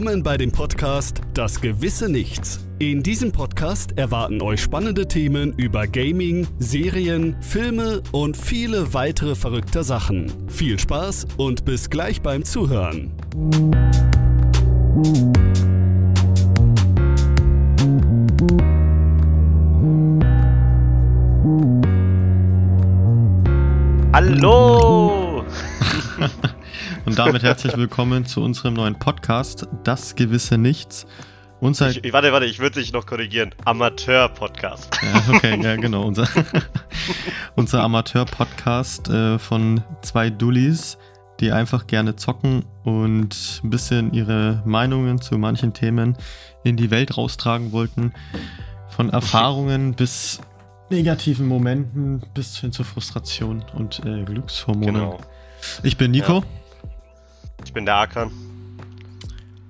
Willkommen bei dem Podcast Das gewisse Nichts. In diesem Podcast erwarten euch spannende Themen über Gaming, Serien, Filme und viele weitere verrückte Sachen. Viel Spaß und bis gleich beim Zuhören. Hallo! Und damit herzlich willkommen zu unserem neuen Podcast, Das gewisse Nichts. Unser Ich, warte, warte, ich würde dich noch korrigieren. Amateur-Podcast. ja, okay, ja, genau. Unser, unser Amateur-Podcast äh, von zwei Dullis, die einfach gerne zocken und ein bisschen ihre Meinungen zu manchen Themen in die Welt raustragen wollten. Von Erfahrungen bis negativen Momenten bis hin zur Frustration und äh, Glückshormonen. Genau. Ich bin Nico Ich bin der Akan.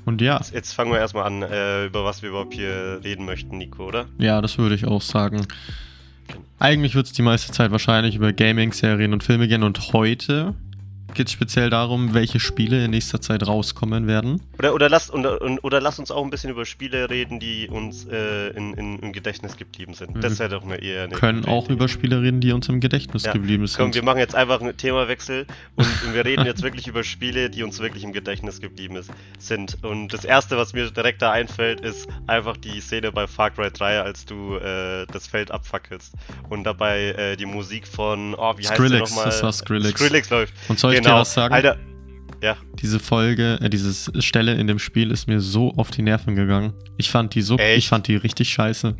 und ja, Jetzt fangen wir erstmal an, äh, über was wir überhaupt hier reden möchten, Nico, oder? Ja, das würde ich auch sagen. Eigentlich wird es die meiste Zeit wahrscheinlich über Gaming, Serien und Filme gehen und heute geht es speziell darum, welche Spiele in nächster Zeit rauskommen werden. Oder, oder, lasst, und, und, oder lasst uns auch ein bisschen über Spiele reden, die uns äh, in, in, im Gedächtnis geblieben sind. Das wäre doch eine eher eine können auch Idee. über Spiele reden, die uns im Gedächtnis Ja, geblieben Komm, sind. wir machen jetzt einfach einen Themawechsel und wir reden jetzt wirklich über Spiele, die uns wirklich im Gedächtnis geblieben ist, sind. Und das erste, was mir direkt da einfällt, ist einfach die Szene bei Far Cry 3, als du äh, das Feld abfackelst und dabei äh, die Musik von, oh, wie heißt der nochmal? das war Skrillex. Skrillex läuft. Und soll ich genau. dir was sagen? Alter, ja, Diese Folge, äh, diese Stelle in dem Spiel ist mir so auf die Nerven gegangen. Ich fand die so, Echt? ich fand die richtig scheiße.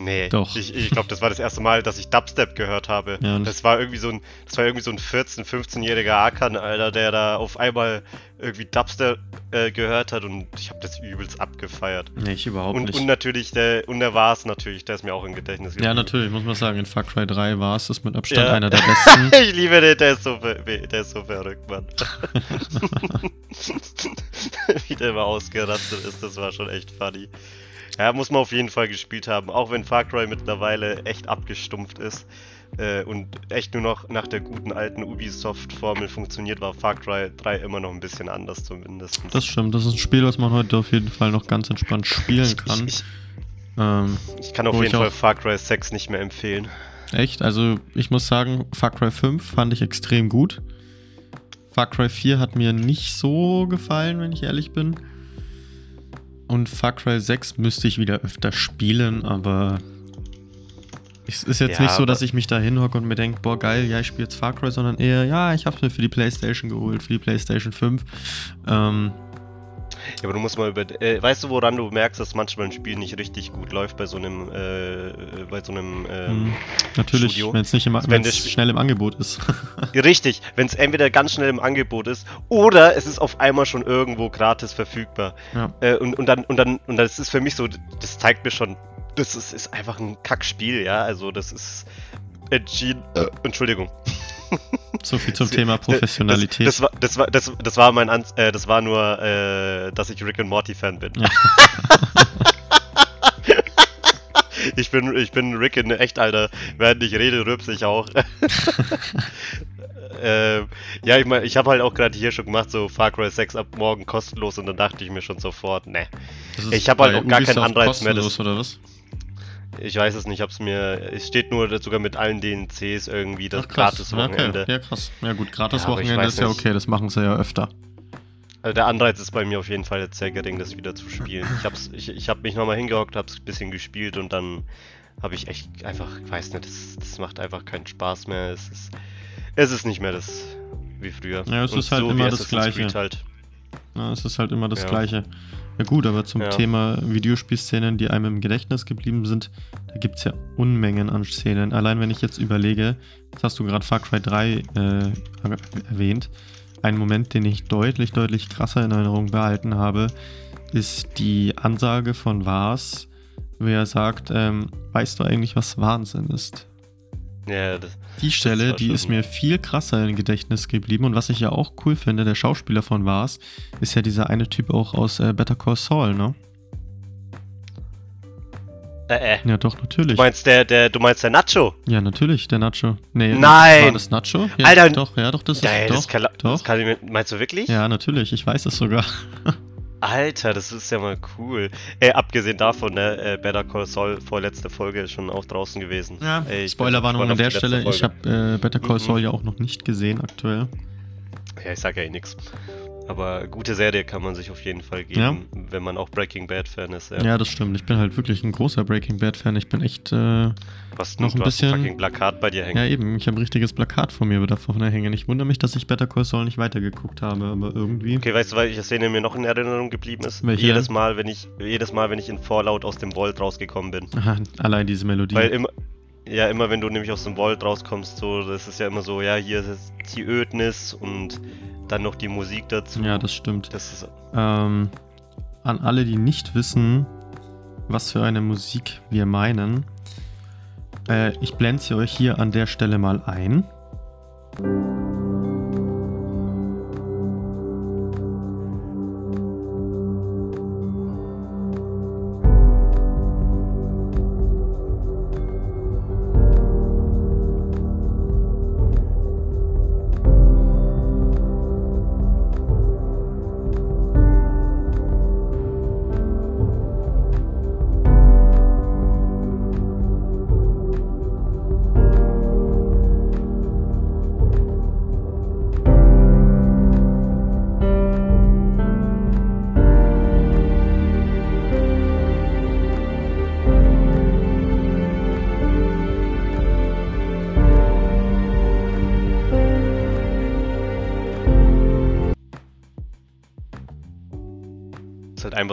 Nee. Doch. Ich, ich glaube, das war das erste Mal, dass ich Dubstep gehört habe. Ja, das war irgendwie so ein, das war irgendwie so ein 14-, 15-jähriger Akan, Alter, der da auf einmal irgendwie Dubstep äh, gehört hat und ich habe das übelst abgefeiert. Nee, ich überhaupt Und, nicht. und natürlich, der, und der war es natürlich, der ist mir auch im Gedächtnis ja, natürlich, muss man sagen, in Far Cry 3 war es das mit Abstand Ja. einer der besten. ich liebe den, der ist so, der ist so verrückt, Mann. Wie der immer ausgerastet ist, das war schon echt funny. Ja, muss man auf jeden Fall gespielt haben, auch wenn Far Cry mittlerweile echt abgestumpft ist äh, und echt nur noch nach der guten alten Ubisoft-Formel funktioniert, war Far Cry 3 immer noch ein bisschen anders zumindest. Das stimmt, das ist ein Spiel, was man heute auf jeden Fall noch ganz entspannt spielen kann. Ich, ich, Ähm, ich kann auf jeden Fall Far Cry 6 nicht mehr empfehlen. echt, also ich muss sagen, Far Cry 5 fand ich extrem gut. Far Cry 4 hat mir nicht so gefallen, wenn ich ehrlich bin. Und Far Cry 6 müsste ich wieder öfter spielen, aber es ist jetzt Ja, nicht so, dass ich mich da hinhocke und mir denke, boah geil, ja, ich spiele jetzt Far Cry, sondern eher, ja, ich habe mir für die Playstation geholt, für die Playstation 5. Ähm, Ja, aber du musst mal über. Äh, weißt du, woran du merkst, dass manchmal ein Spiel nicht richtig gut läuft bei so einem. Äh, bei so einem. Ähm, mh, natürlich, wenn es nicht im, Wenn das Spiel- schnell im Angebot ist. Richtig, wenn es entweder ganz schnell im Angebot ist oder es ist auf einmal schon irgendwo gratis verfügbar. ja. Äh, und, und dann, und dann, und das ist für mich so, das zeigt mir schon, das ist, ist einfach ein Kackspiel, ja. Also das ist entschieden. Äh, Entschuldigung. So viel zum Thema Professionalität. Das, das, war, das, war, das, das war mein Ans äh, das war nur, äh, dass ich Rick and Morty Fan bin. Ja. ich bin, ich bin Rick in echt, Alter. Während ich rede, rülpse ich auch. ähm, ja, ich meine, ich habe halt auch gerade hier schon gemacht, so Far Cry 6 ab morgen kostenlos und dann dachte ich mir schon sofort, ne. Ich hab halt auch gar keinen Anreiz mehr, das- kostenlos, oder was? Ich weiß es nicht, hab's mir. Es steht nur sogar mit allen DNCs irgendwie das Ach, krass. gratis Ja, Wochenende. okay. Ja, krass. Ja, gut, gratis Ja, ist ja okay, das machen sie ja öfter. Also der Anreiz ist bei mir auf jeden Fall jetzt sehr gering, das wieder zu spielen. Ich hab's, ich, ich hab mich nochmal hingehockt, hab's ein bisschen gespielt und dann habe ich echt einfach, ich weiß nicht, das, das macht einfach keinen Spaß mehr. Es ist, es ist nicht mehr das wie früher. Ja, es Und ist halt so immer das Gleiche. Halt. Ja, es ist halt immer das Ja. Gleiche. Ja gut, aber zum Ja. Thema Videospielszenen, die einem im Gedächtnis geblieben sind, da gibt es ja Unmengen an Szenen. Allein wenn ich jetzt überlege, jetzt hast du gerade Far Cry 3 äh, erwähnt, ein Moment, den ich deutlich, deutlich krasser in Erinnerung behalten habe, ist die Ansage von Vars, wo er sagt, ähm, weißt du eigentlich, was Wahnsinn ist? Ja, das, Die Stelle, die ist mir viel krasser im Gedächtnis geblieben. Und was ich ja auch cool finde, der Schauspieler von Vars, ist ja dieser eine Typ auch aus äh, Better Call Saul, ne? äh, äh. Ja, doch, Du natürlich. meinst der, der, du meinst der Nacho? Ja, natürlich, der Nacho. Nee, Nein! War das Nacho? Ja, Alter! Doch, ja, doch, das ist Nein, doch, das kann, doch. das kann ich meinst du wirklich? Ja, natürlich, ich weiß es sogar. Alter, das ist ja mal cool. Äh, abgesehen davon, ne, äh, Better Call Saul vorletzte Folge ist schon auch draußen gewesen. Ja, Ey, ich Spoilerwarnung an der Stelle. Ich letzte habe äh, Better Call Mhm. Saul ja auch noch nicht gesehen aktuell. Folge. Ja, ich sag ja eh nix. Aber gute Serie kann man sich auf jeden Fall geben, wenn man auch Breaking Bad Fan ist. Ja. Ja. das stimmt. Ich bin halt wirklich ein großer Breaking Bad Fan. Ich bin echt, äh, Was noch ein du hast bisschen- fucking Plakat bei dir hängen. ja eben, ich habe ein richtiges Plakat vor mir davon hängen. Ich wundere mich, dass ich Better Call Saul nicht weitergeguckt habe, aber irgendwie. Okay, weißt du, welche Szene mir noch in Erinnerung geblieben ist? Welche? Jedes Mal, wenn ich jedes Mal, wenn ich in Fallout aus dem Vault rausgekommen bin. Aha, allein diese Melodie. Weil immer, ja, immer wenn du nämlich aus dem Vault rauskommst, so, das ist ja immer so, ja, hier ist die Ödnis und dann noch die Musik dazu. ja, das stimmt. Das ist, Ähm, an alle, die nicht wissen, was für eine Musik wir meinen, äh, ich blende sie euch hier an der Stelle mal ein.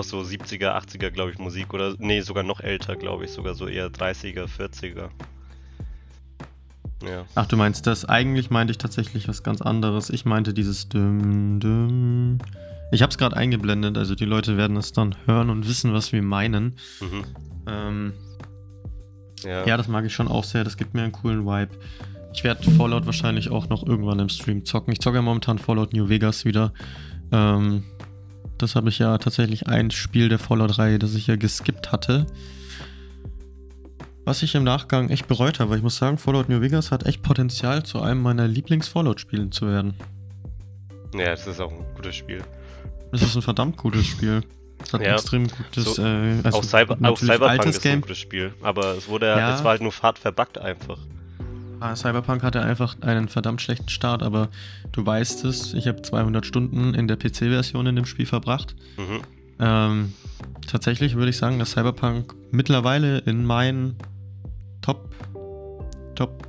Einfach so 70er, 80er, glaube ich, Musik. Oder, nee, sogar noch älter, glaube ich. Sogar so eher 30er, 40er. Ja. Ach, du meinst das? Eigentlich meinte ich tatsächlich was ganz anderes. Ich meinte dieses Düm, Düm. Ich habe es gerade eingeblendet, also die Leute werden es dann hören und wissen, was wir meinen. Mhm. Ähm, Ja. ja, das mag ich schon auch sehr. Das gibt mir einen coolen Vibe. Ich werde Fallout wahrscheinlich auch noch irgendwann im Stream zocken. Ich zocke ja momentan Fallout New Vegas wieder. Ähm, das habe ich ja tatsächlich ein Spiel der Fallout-Reihe, das ich ja geskippt hatte. Was ich im Nachgang echt bereut habe, weil ich muss sagen, Fallout New Vegas hat echt Potenzial, zu einem meiner Lieblings-Fallout-Spielen zu werden. ja, das ist auch ein gutes Spiel. Das ist ein verdammt gutes Spiel. Es hat Ja. ein extrem gutes, So, äh, also auch, Cyber, auch Cyberpunk ist ein Game. gutes Spiel. Aber es wurde Ja. es war halt nur hart verbuggt einfach. Ah, Cyberpunk hatte einfach einen verdammt schlechten Start, aber du weißt es, ich habe 200 Stunden in der PC-Version in dem Spiel verbracht. Mhm. Ähm, tatsächlich würde ich sagen, dass Cyberpunk mittlerweile in meinen Top, Top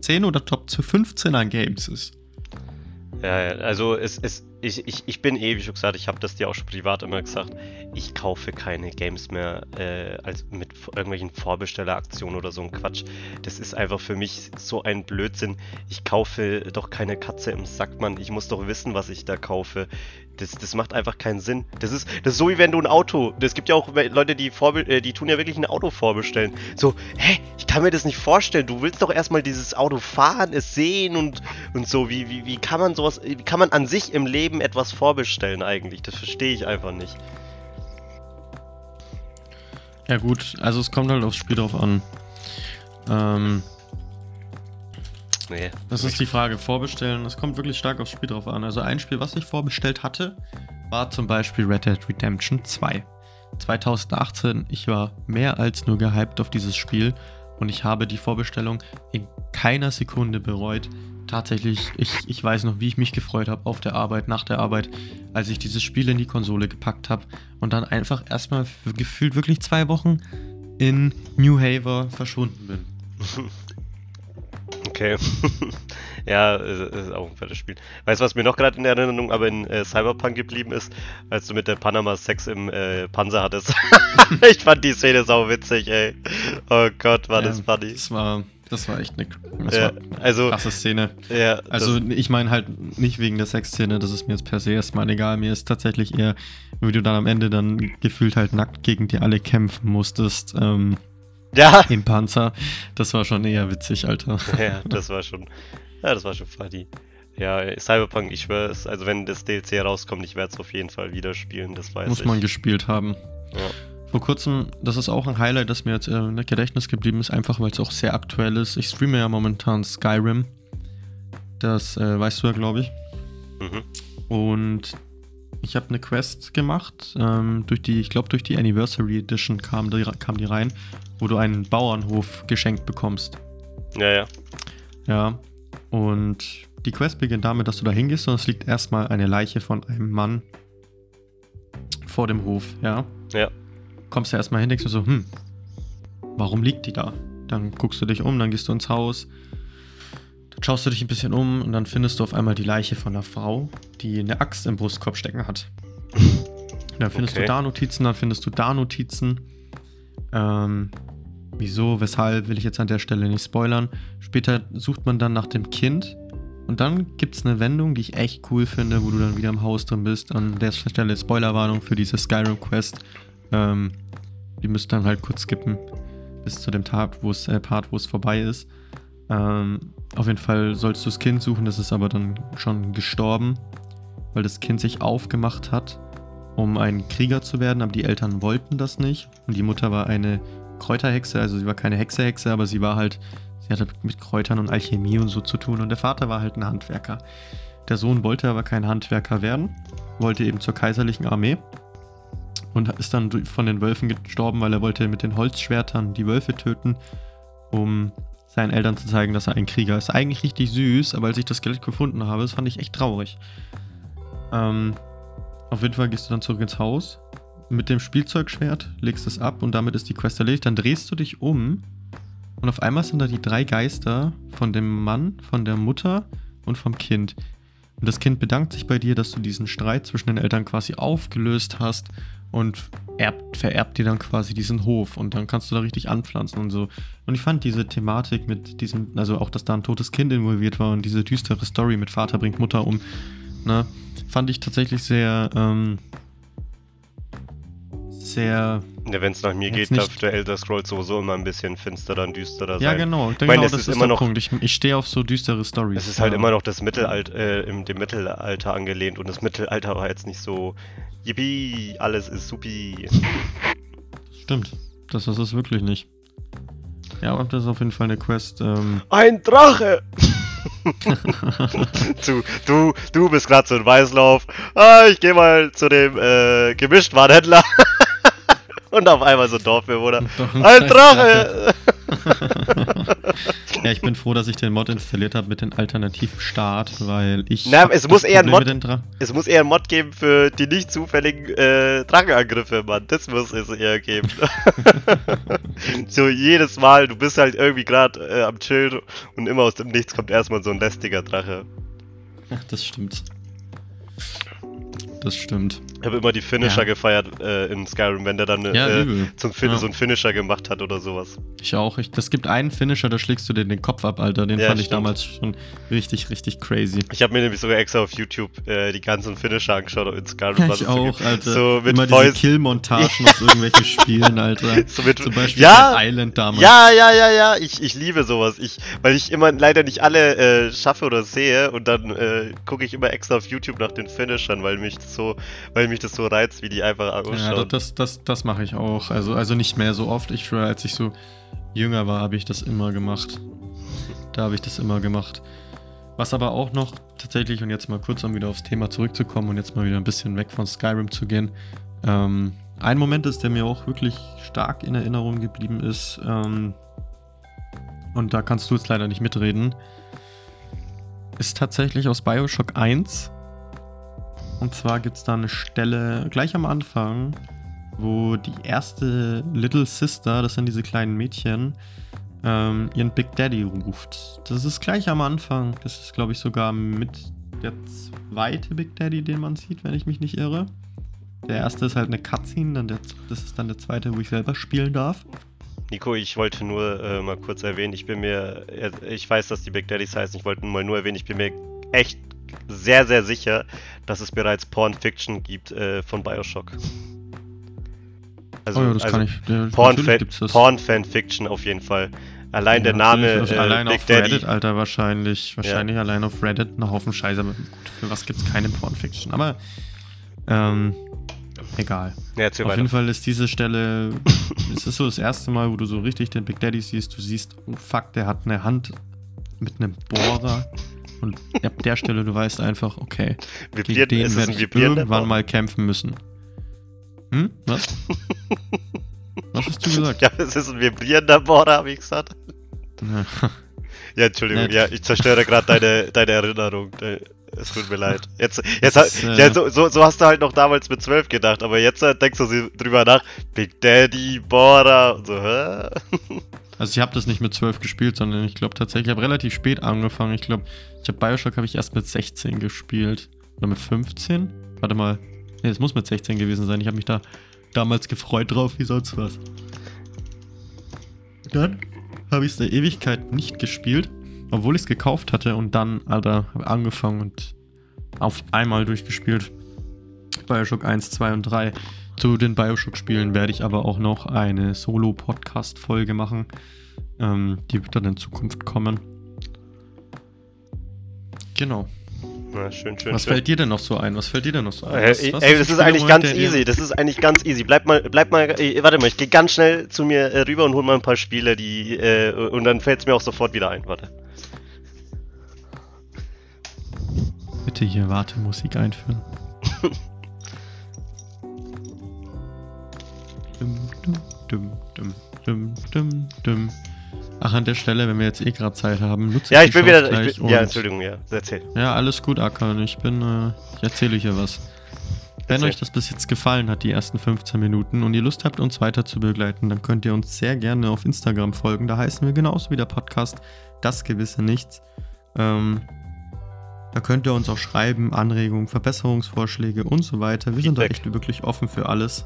10 oder Top 15 an Games ist. Ja, ja, also es, es, ich, ich, ich bin eh, wie schon gesagt, ich habe das dir auch schon privat immer gesagt, ich kaufe keine Games mehr äh, als mit irgendwelchen Vorbestelleraktionen oder so ein Quatsch. Das ist einfach für mich so ein Blödsinn. Ich kaufe doch keine Katze im Sack, Mann. Ich muss doch wissen, was ich da kaufe. Das, das macht einfach keinen Sinn. Das ist, das ist so wie wenn du ein Auto. Es gibt ja auch Leute, die, vorbe äh, die tun ja wirklich ein Auto vorbestellen. So, hä, ich kann mir das nicht vorstellen. Du willst doch erstmal dieses Auto fahren, es sehen und, und so. Wie, wie, wie kann man sowas, wie kann man an sich im Leben etwas vorbestellen eigentlich? Das verstehe ich einfach nicht. Ja gut, also es kommt halt aufs Spiel drauf an. Ähm, Nee. Das ist die Frage, vorbestellen, es kommt wirklich stark aufs Spiel drauf an. Also ein Spiel, was ich vorbestellt hatte, war zum Beispiel Red Dead Redemption 2. 2018, ich war mehr als nur gehypt auf dieses Spiel und ich habe die Vorbestellung in keiner Sekunde bereut. Tatsächlich, ich, ich weiß noch, wie ich mich gefreut habe auf der Arbeit, nach der Arbeit, als ich dieses Spiel in die Konsole gepackt habe und dann einfach erstmal gefühlt wirklich zwei Wochen in New Haven verschwunden bin. Okay. ja, ist auch ein fettes Spiel. Weißt du, was mir noch gerade in Erinnerung aber in äh, Cyberpunk geblieben ist? Als du mit der Panama Sex im äh, Panzer hattest. ich fand die Szene sau witzig, ey. Oh Gott, war das Ja, funny. Das war, das war echt eine, das Ja, also, krasse Szene. ja, Also das, ich meine halt nicht wegen der Sexszene, das ist mir jetzt per se erstmal egal. Mir ist tatsächlich eher, wie du dann am Ende dann gefühlt halt nackt gegen die alle kämpfen musstest ähm, ja, im Panzer. Das war schon eher witzig, Alter. ja, das war schon, ja, das war schon funny. Ja, Cyberpunk, ich schwör's, also wenn das DLC rauskommt, ich werde es auf jeden Fall wieder spielen, das weiß Muss ich. man gespielt haben. Ja. Vor kurzem, das ist auch ein Highlight, das mir jetzt äh, im Gedächtnis geblieben ist, einfach weil es auch sehr aktuell ist. Ich streame ja momentan Skyrim. Das äh, weißt du ja, glaube ich. Mhm. Und Ich habe eine Quest gemacht. Ähm, durch die, ich glaube, durch die Anniversary Edition kam die, kam die rein, wo du einen Bauernhof geschenkt bekommst. Ja, ja. Ja. Und die Quest beginnt damit, dass du da hingehst und es liegt erstmal eine Leiche von einem Mann vor dem Hof, ja. Ja. Kommst du erstmal hin, denkst du so, hm, warum liegt die da? Dann guckst du dich um, dann gehst du ins Haus, schaust du dich ein bisschen um und dann findest du auf einmal die Leiche von einer Frau, die eine Axt im Brustkorb stecken hat. Dann findest Okay. du da Notizen, dann findest du da Notizen. Ähm, wieso, weshalb, will ich jetzt an der Stelle nicht spoilern. Später sucht man dann nach dem Kind und dann gibt es eine Wendung, die ich echt cool finde, wo du dann wieder im Haus drin bist. An der Stelle Spoilerwarnung für diese Skyrim-Quest. Ähm, die müsst dann halt kurz skippen bis zu dem Tag, wo es, äh, Part, wo es vorbei ist. Ähm, auf jeden Fall sollst du das Kind suchen, das ist aber dann schon gestorben, weil das Kind sich aufgemacht hat, um ein Krieger zu werden, aber die Eltern wollten das nicht. Und die Mutter war eine Kräuterhexe, also sie war keine Hexe-Hexe, aber sie war halt, sie hatte mit Kräutern und Alchemie und so zu tun. Und der Vater war halt ein Handwerker. Der Sohn wollte aber kein Handwerker werden, wollte eben zur kaiserlichen Armee und ist dann von den Wölfen gestorben, weil er wollte mit den Holzschwertern die Wölfe töten, um seinen Eltern zu zeigen, dass er ein Krieger ist. Eigentlich richtig süß, aber als ich das Skelett gefunden habe, das fand ich echt traurig. Ähm, auf jeden Fall gehst du dann zurück ins Haus mit dem Spielzeugschwert, legst es ab und damit ist die Quest erledigt. Dann drehst du dich um und auf einmal sind da die drei Geister von dem Mann, von der Mutter und vom Kind. Und das Kind bedankt sich bei dir, dass du diesen Streit zwischen den Eltern quasi aufgelöst hast und erbt, vererbt dir dann quasi diesen Hof und dann kannst du da richtig anpflanzen und so. Und ich fand diese Thematik mit diesem, also auch, dass da ein totes Kind involviert war und diese düstere Story mit Vater bringt Mutter um, ne, fand ich tatsächlich sehr, ähm, sehr, Ja, wenn es nach mir geht, nicht- dürfte Elder Scrolls sowieso immer ein bisschen finsterer und düsterer ja sein. genau, meine, genau das ist ist, immer der noch- Punkt. Ich, ich stehe auf so düstere Stories. Es ist halt ja. immer noch das Mittelalter, äh, im dem Mittelalter angelehnt und das Mittelalter war jetzt nicht so, yippie, alles ist supi. Stimmt, das ist es wirklich nicht. Ja, aber das ist auf jeden Fall eine Quest, ähm, Ein Drache! du, du, du bist gerade so ein Weißlauf. Ah, ich gehe mal zu dem äh, Gemischtwarenhändler. Und auf einmal so ein Dorfbewohner. Ein Drache! ja, ich bin froh, dass ich den Mod installiert habe mit dem Alternativstart, weil ich. Na, es muss eher ein Mod- Es muss eher einen Mod geben für die nicht zufälligen äh, Drachenangriffe, Mann. Das muss es eher geben. so jedes Mal, du bist halt irgendwie gerade äh, am Chillen und immer aus dem Nichts kommt erstmal so ein lästiger Drache. Ach, das stimmt. Das stimmt. Ich habe immer die Finisher Ja. gefeiert äh, in Skyrim, wenn der dann Ja, äh, zum fin Ja. so einen Finisher gemacht hat oder sowas. Ich auch. Ich, das gibt einen Finisher, da schlägst du dir den Kopf ab, Alter. Den fand ich stimmt. damals schon richtig, richtig crazy. Ich habe mir nämlich sogar extra auf YouTube äh, die ganzen Finisher angeschaut in Skyrim. Ich so auch, gibt. Alter. So mit Immer diese Fäusten. Kill-Montagen aus irgendwelchen Spielen, Alter. So mit, Zum Beispiel ja, Island damals. Ja, ja, ja, ja, ich, ich liebe sowas. Ich, weil ich immer leider nicht alle äh, schaffe oder sehe und dann äh, gucke ich immer extra auf YouTube nach den Finishern, weil mich so, weil mich das so reizt, wie die einfach Ja, ausschauen. das, das, das mache ich auch. Also, also nicht mehr so oft. Ich schwöre, als ich so jünger war, habe ich das immer gemacht. Da habe ich das immer gemacht. Was aber auch noch tatsächlich, und jetzt mal kurz, um wieder aufs Thema zurückzukommen und jetzt mal wieder ein bisschen weg von Skyrim zu gehen. Ähm, ein Moment ist, der mir auch wirklich stark in Erinnerung geblieben ist. Ähm, und da kannst du jetzt leider nicht mitreden. Ist tatsächlich aus Bioshock 1. Und zwar gibt es da eine Stelle gleich am Anfang, wo die erste Little Sister, das sind diese kleinen Mädchen, ähm, ihren Big Daddy ruft. Das ist gleich am Anfang. Das ist, glaube ich, sogar mit der zweite Big Daddy, den man sieht, wenn ich mich nicht irre. Der erste ist halt eine Cutscene, dann der, das ist dann der zweite, wo ich selber spielen darf. Nico, ich wollte nur äh, mal kurz erwähnen, ich bin mir, äh, ich weiß, dass die Big Daddies heißen, ich wollte mal nur erwähnen, ich bin mir echt sehr, sehr sicher, dass es bereits Porn Fiction gibt äh, von Bioshock. Also, oh ja, das also kann ich. Ja, Porn, natürlich Fan, gibt's das. Porn Fanfiction auf jeden Fall. Allein der Ja, Name natürlich. Also äh, allein Big auf Daddy. Reddit, Alter, wahrscheinlich. Wahrscheinlich allein auf Reddit ein Haufen Scheiße. Gut, für was gibt's keine Pornfiction? Aber ähm, egal. Ja, auf weiter. jeden Fall ist diese Stelle, es ist so das erste Mal, wo du so richtig den Big Daddy siehst. Du siehst, oh fuck, der hat eine Hand mit einem Bohrer und ab der Stelle, du weißt einfach, okay, Vibriert, gegen den werde ich irgendwann mal kämpfen müssen. Hm? Was? Was hast du gesagt? Ja, es ist ein vibrierender Bohrer, habe ich gesagt. Ja. Ja, Entschuldigung, Nett. ja, ich zerstöre gerade deine, deine Erinnerung. Äh, Es tut mir leid. Jetzt, jetzt Das äh, ja, so, so, so hast du halt noch damals mit 12 gedacht, aber jetzt äh, denkst du sie- drüber nach. Big Daddy, Bohrer und so, hä? Also ich habe das nicht mit 12 gespielt, sondern ich glaube tatsächlich, ich habe relativ spät angefangen. Ich glaube, ich habe Bioshock habe ich erst mit 16 gespielt. Oder mit 15? Warte mal. Nee, es muss mit 16 gewesen sein. Ich habe mich da damals gefreut drauf, wie sonst was. Dann habe ich es der Ewigkeit nicht gespielt, obwohl ich es gekauft hatte und dann, Alter, habe angefangen und auf einmal durchgespielt. Bioshock 1, 2 und 3. Zu den Bioshock-Spielen werde ich aber auch noch eine Solo-Podcast-Folge machen. Ähm, die wird dann in Zukunft kommen. Genau. Na, schön, schön, Was schön. fällt dir denn noch so ein? Was fällt dir denn noch so ein? Äh, Was- ey, was ey, das ist eigentlich ganz easy. Das ist eigentlich ganz easy. Bleib mal, bleib mal, ey, warte mal, ich gehe ganz schnell zu mir äh, rüber und hol mal ein paar Spiele, die, äh, und dann fällt es mir auch sofort wieder ein. Warte. Bitte hier Wartemusik einführen. dum, dum, dum, dum, dum, dum, dum. Ach, an der Stelle, wenn wir jetzt eh gerade Zeit haben, nutze Ja, ich ich die bin wieder, Chance gleich ich bin, ja, Entschuldigung, ja, erzähl. Ja, alles gut, Akan. Ich bin, äh, ich erzähle euch hier was. Wenn Erzähl. euch das bis jetzt gefallen hat, die ersten 15 Minuten, und ihr Lust habt, uns weiter zu begleiten, dann könnt ihr uns sehr gerne auf Instagram folgen. Da heißen wir genauso wie der Podcast Das gewisse Nichts. Ähm, da könnt ihr uns auch schreiben, Anregungen, Verbesserungsvorschläge und so weiter. Wir sind da Feedback. echt wirklich offen für alles.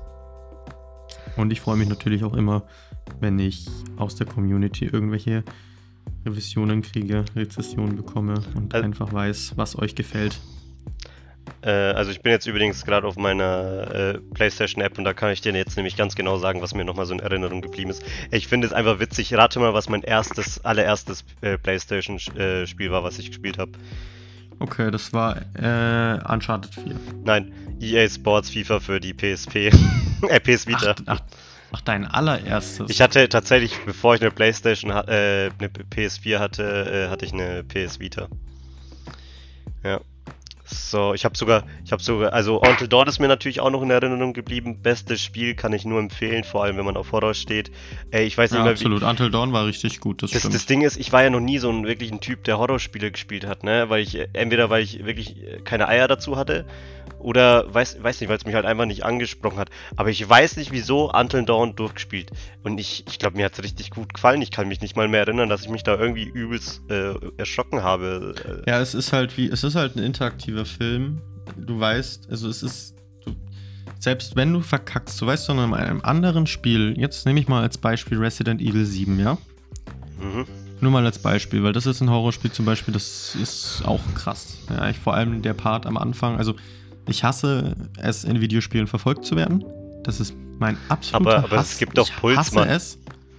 Und ich freue mich natürlich auch immer, wenn ich aus der Community irgendwelche Revisionen kriege, Rezessionen bekomme und Also- einfach weiß, was euch gefällt. Äh, also ich bin jetzt übrigens gerade auf meiner äh, PlayStation-App und da kann ich dir jetzt nämlich ganz genau sagen, was mir nochmal so in Erinnerung geblieben ist. Ich finde es einfach witzig. Rate mal, was mein erstes, allererstes äh, PlayStation-Spiel war, was ich gespielt habe. Okay, das war äh, Uncharted 4. Nein, EA Sports FIFA für die PSP. äh, PS Vita. Ach, ach, ach, dein allererstes. Ich hatte tatsächlich, bevor ich eine PlayStation, äh, eine PS4 hatte, äh, hatte ich eine PS Vita. Ja. So, ich habe sogar, ich habe sogar, also Until Dawn ist mir natürlich auch noch in Erinnerung geblieben. Bestes Spiel kann ich nur empfehlen, vor allem wenn man auf Horror steht. Ey, ich weiß nicht ja, mehr, absolut. Until Dawn war richtig gut, das, das, stimmt. das Ding ist, ich war ja noch nie so ein wirklich ein Typ, der Horrorspiele gespielt hat, ne? Weil ich, entweder weil ich wirklich keine Eier dazu hatte, oder weiß, weiß nicht, weil es mich halt einfach nicht angesprochen hat. Aber ich weiß nicht, wieso Until Dawn durchgespielt. Und ich, ich glaube, mir hat es richtig gut gefallen. Ich kann mich nicht mal mehr erinnern, dass ich mich da irgendwie übelst äh, erschrocken habe. Äh, Ja, es ist halt wie, es ist halt ein interaktiver Film. Du weißt, also es ist, selbst wenn du verkackst, du weißt, sondern in einem anderen Spiel, jetzt nehme ich mal als Beispiel Resident Evil 7, ja? mhm. Nur mal als Beispiel, weil das ist ein Horrorspiel zum Beispiel, das ist auch krass. Ja, ich, vor allem der Part am Anfang, also ich hasse es, in Videospielen verfolgt zu werden. Das ist mein absoluter Aber- aber Hass. es gibt ich Puls, hasse Mann. es.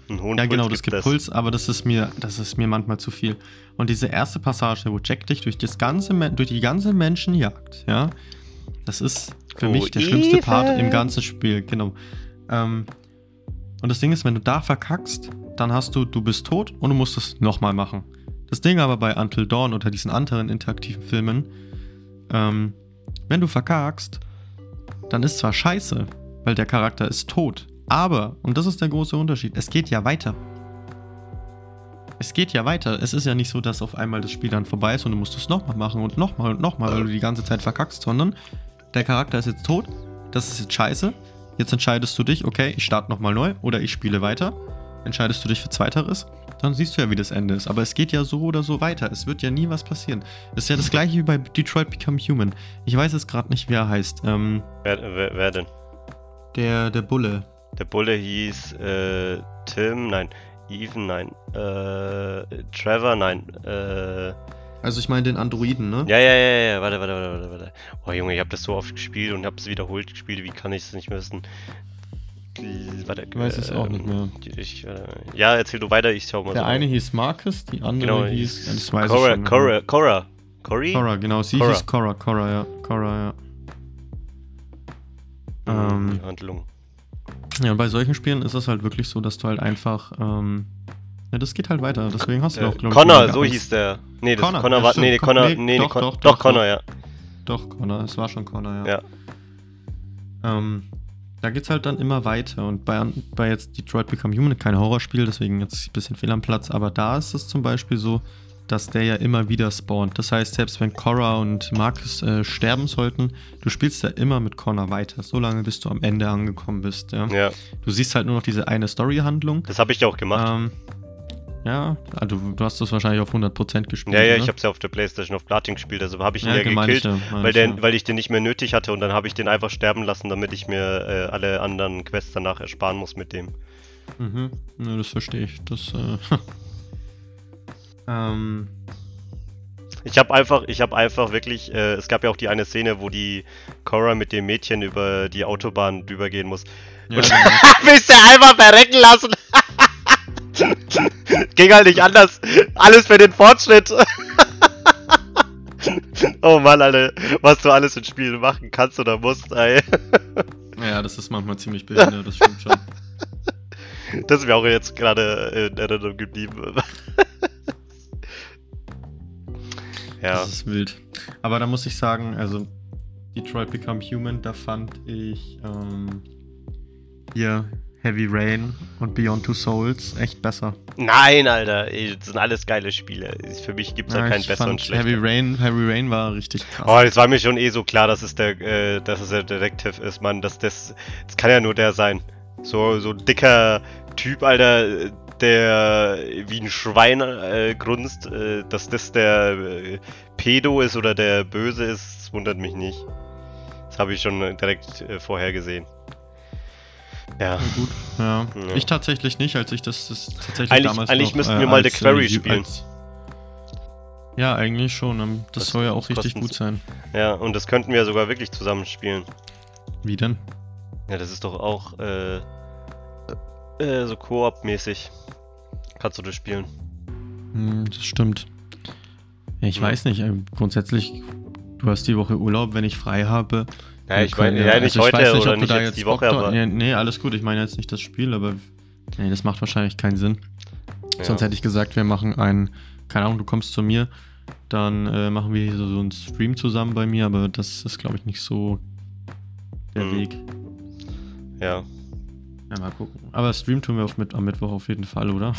Einen hohen Ja, Puls genau, das gibt gibt Puls, aber das ist mir, das ist mir manchmal zu viel. Und diese erste Passage, wo Jack dich durch das ganze, durch die ganze Menschen jagt, ja, das ist für Oh, mich der schlimmste Part im ganzen Spiel, genau. Ähm, und das Ding ist, wenn du da verkackst, dann hast du, du bist tot und du musst es nochmal machen. Das Ding aber bei Until Dawn oder diesen anderen interaktiven Filmen, ähm, wenn du verkackst, dann ist zwar scheiße, weil der Charakter ist tot, aber, und das ist der große Unterschied, es geht ja weiter. Es geht ja weiter. Es ist ja nicht so, dass auf einmal das Spiel dann vorbei ist und du musst es nochmal machen und nochmal und nochmal, weil du die ganze Zeit verkackst, sondern der Charakter ist jetzt tot, das ist jetzt scheiße. Jetzt entscheidest du dich, okay, ich starte nochmal neu oder ich spiele weiter. Entscheidest du dich für Zweiteres, dann siehst du ja, wie das Ende ist. Aber es geht ja so oder so weiter. Es wird ja nie was passieren. Das ist ja das gleiche wie bei Detroit Become Human. Ich weiß jetzt gerade nicht, wie er heißt. Ähm, Wer, wer, wer denn? der, der Bulle. Der Bulle hieß äh, Tim, nein. Even, nein. Äh, Trevor, nein. Äh, Also ich meine den Androiden, ne? ja, ja, ja, ja, warte, warte, warte, warte, warte. Oh Junge, ich habe das so oft gespielt und habe es wiederholt gespielt. Wie kann ich es nicht wissen? Ich weiß es auch nicht mehr. Ich, äh, ja, erzähl du weiter, ich schau mal Der so. eine hieß Marcus, die andere genau, hieß. Ja, das weiß ich Cora, schon. Cora, Cora. Cory? Cora, genau. Sie Cora. hieß Cora, Cora, ja. Cora, ja. Ähm, Ähm, Handlung. Ja, und bei solchen Spielen ist es halt wirklich so, dass du halt einfach ähm, Ja, das geht halt weiter, deswegen hast du Äh, auch, glaube ich. Connor, so Angst. hieß der. Nee, das Connor, Connor, war. Nee, nee, Con- Connor. nee, Nee, nee, doch, Con- doch, doch, doch, Connor, ja. Doch, Connor, es war schon Connor, ja. Ja. Ähm, da geht's halt dann immer weiter und bei, bei jetzt Detroit Become Human, kein Horrorspiel, deswegen jetzt ein bisschen fehl am Platz, aber da ist es zum Beispiel so, dass der ja immer wieder spawnt. Das heißt, selbst wenn Cora und Marcus äh, sterben sollten, du spielst ja immer mit Connor weiter, solange bis du am Ende angekommen bist. Ja? Ja, Du siehst halt nur noch diese eine Story-Handlung. das habe ich ja auch gemacht. Ähm, ja, also du hast das wahrscheinlich auf 100% gespielt. ja, ja, ich habe es ja auf der Playstation auf Platin gespielt, also habe ich ihn Ja, ja, gekillt, ich weil, ich der, ja. weil ich den nicht mehr nötig hatte und dann habe ich den einfach sterben lassen, damit ich mir äh, alle anderen Quests danach ersparen muss mit dem. Mhm, ja, das verstehe ich. Das, äh, ähm, Ich habe einfach, ich habe einfach wirklich, äh, es gab ja auch die eine Szene, wo die Cora mit dem Mädchen über die Autobahn drüber gehen muss. ja, Und- genau. Willst du einfach verrecken lassen? Ging halt nicht anders. Alles für den Fortschritt. oh Mann, Alter, was du alles in Spielen machen kannst oder musst, ey. ja, das ist manchmal ziemlich behindert, das stimmt schon. Das ist mir auch jetzt gerade in Erinnerung geblieben. ja, Das ist wild. Aber da muss ich sagen, also Detroit Become Human, da fand ich ähm, hier Heavy Rain und Beyond Two Souls echt besser. nein, Alter, ey, das sind alles geile Spiele. Für mich gibt's da Ja, keinen ich besseren fand schlechter. Heavy Rain, Heavy Rain war richtig krass. Oh, das war mir schon eh so klar, dass es der, äh, dass es der Detective ist, Mann. Dass das, das kann ja nur der sein. So, so ein dicker Typ, Alter, der wie ein Schwein äh, grunzt. Äh, dass das der äh, Pedo ist oder der Böse ist, das wundert mich nicht. Das habe ich schon direkt äh, vorher gesehen. Ja. Ja, gut. Ja. Ja. Ich tatsächlich nicht, als ich das, das tatsächlich Eigentlich- damals eigentlich noch, müssten wir mal The Quarry Ju- spielen. als- Ja, eigentlich schon. ähm, Das, Das soll ja auch richtig gut sein. Ja, und das könnten wir sogar wirklich zusammen spielen. Wie denn? Ja, das ist doch auch äh, äh, so Koop-mäßig. Kannst du das spielen? Hm, das stimmt. Ja, ich Ja. weiß nicht. ähm, Grundsätzlich, du hast die Woche Urlaub, wenn ich frei habe. Ja, ich meine, ja, nicht also heute weiß nicht, oder nicht da jetzt die Woche, drauf- aber Nee, nee, alles gut. Ich meine jetzt nicht das Spiel, aber nee, das macht wahrscheinlich keinen Sinn. ja. Sonst hätte ich gesagt, wir machen ein, keine Ahnung, du kommst zu mir, dann äh, machen wir hier so, so einen Stream zusammen bei mir, aber das ist, glaube ich, nicht so der Mhm. Weg. Ja. Ja, mal gucken. Aber Stream tun wir auf, mit, am Mittwoch auf jeden Fall, oder?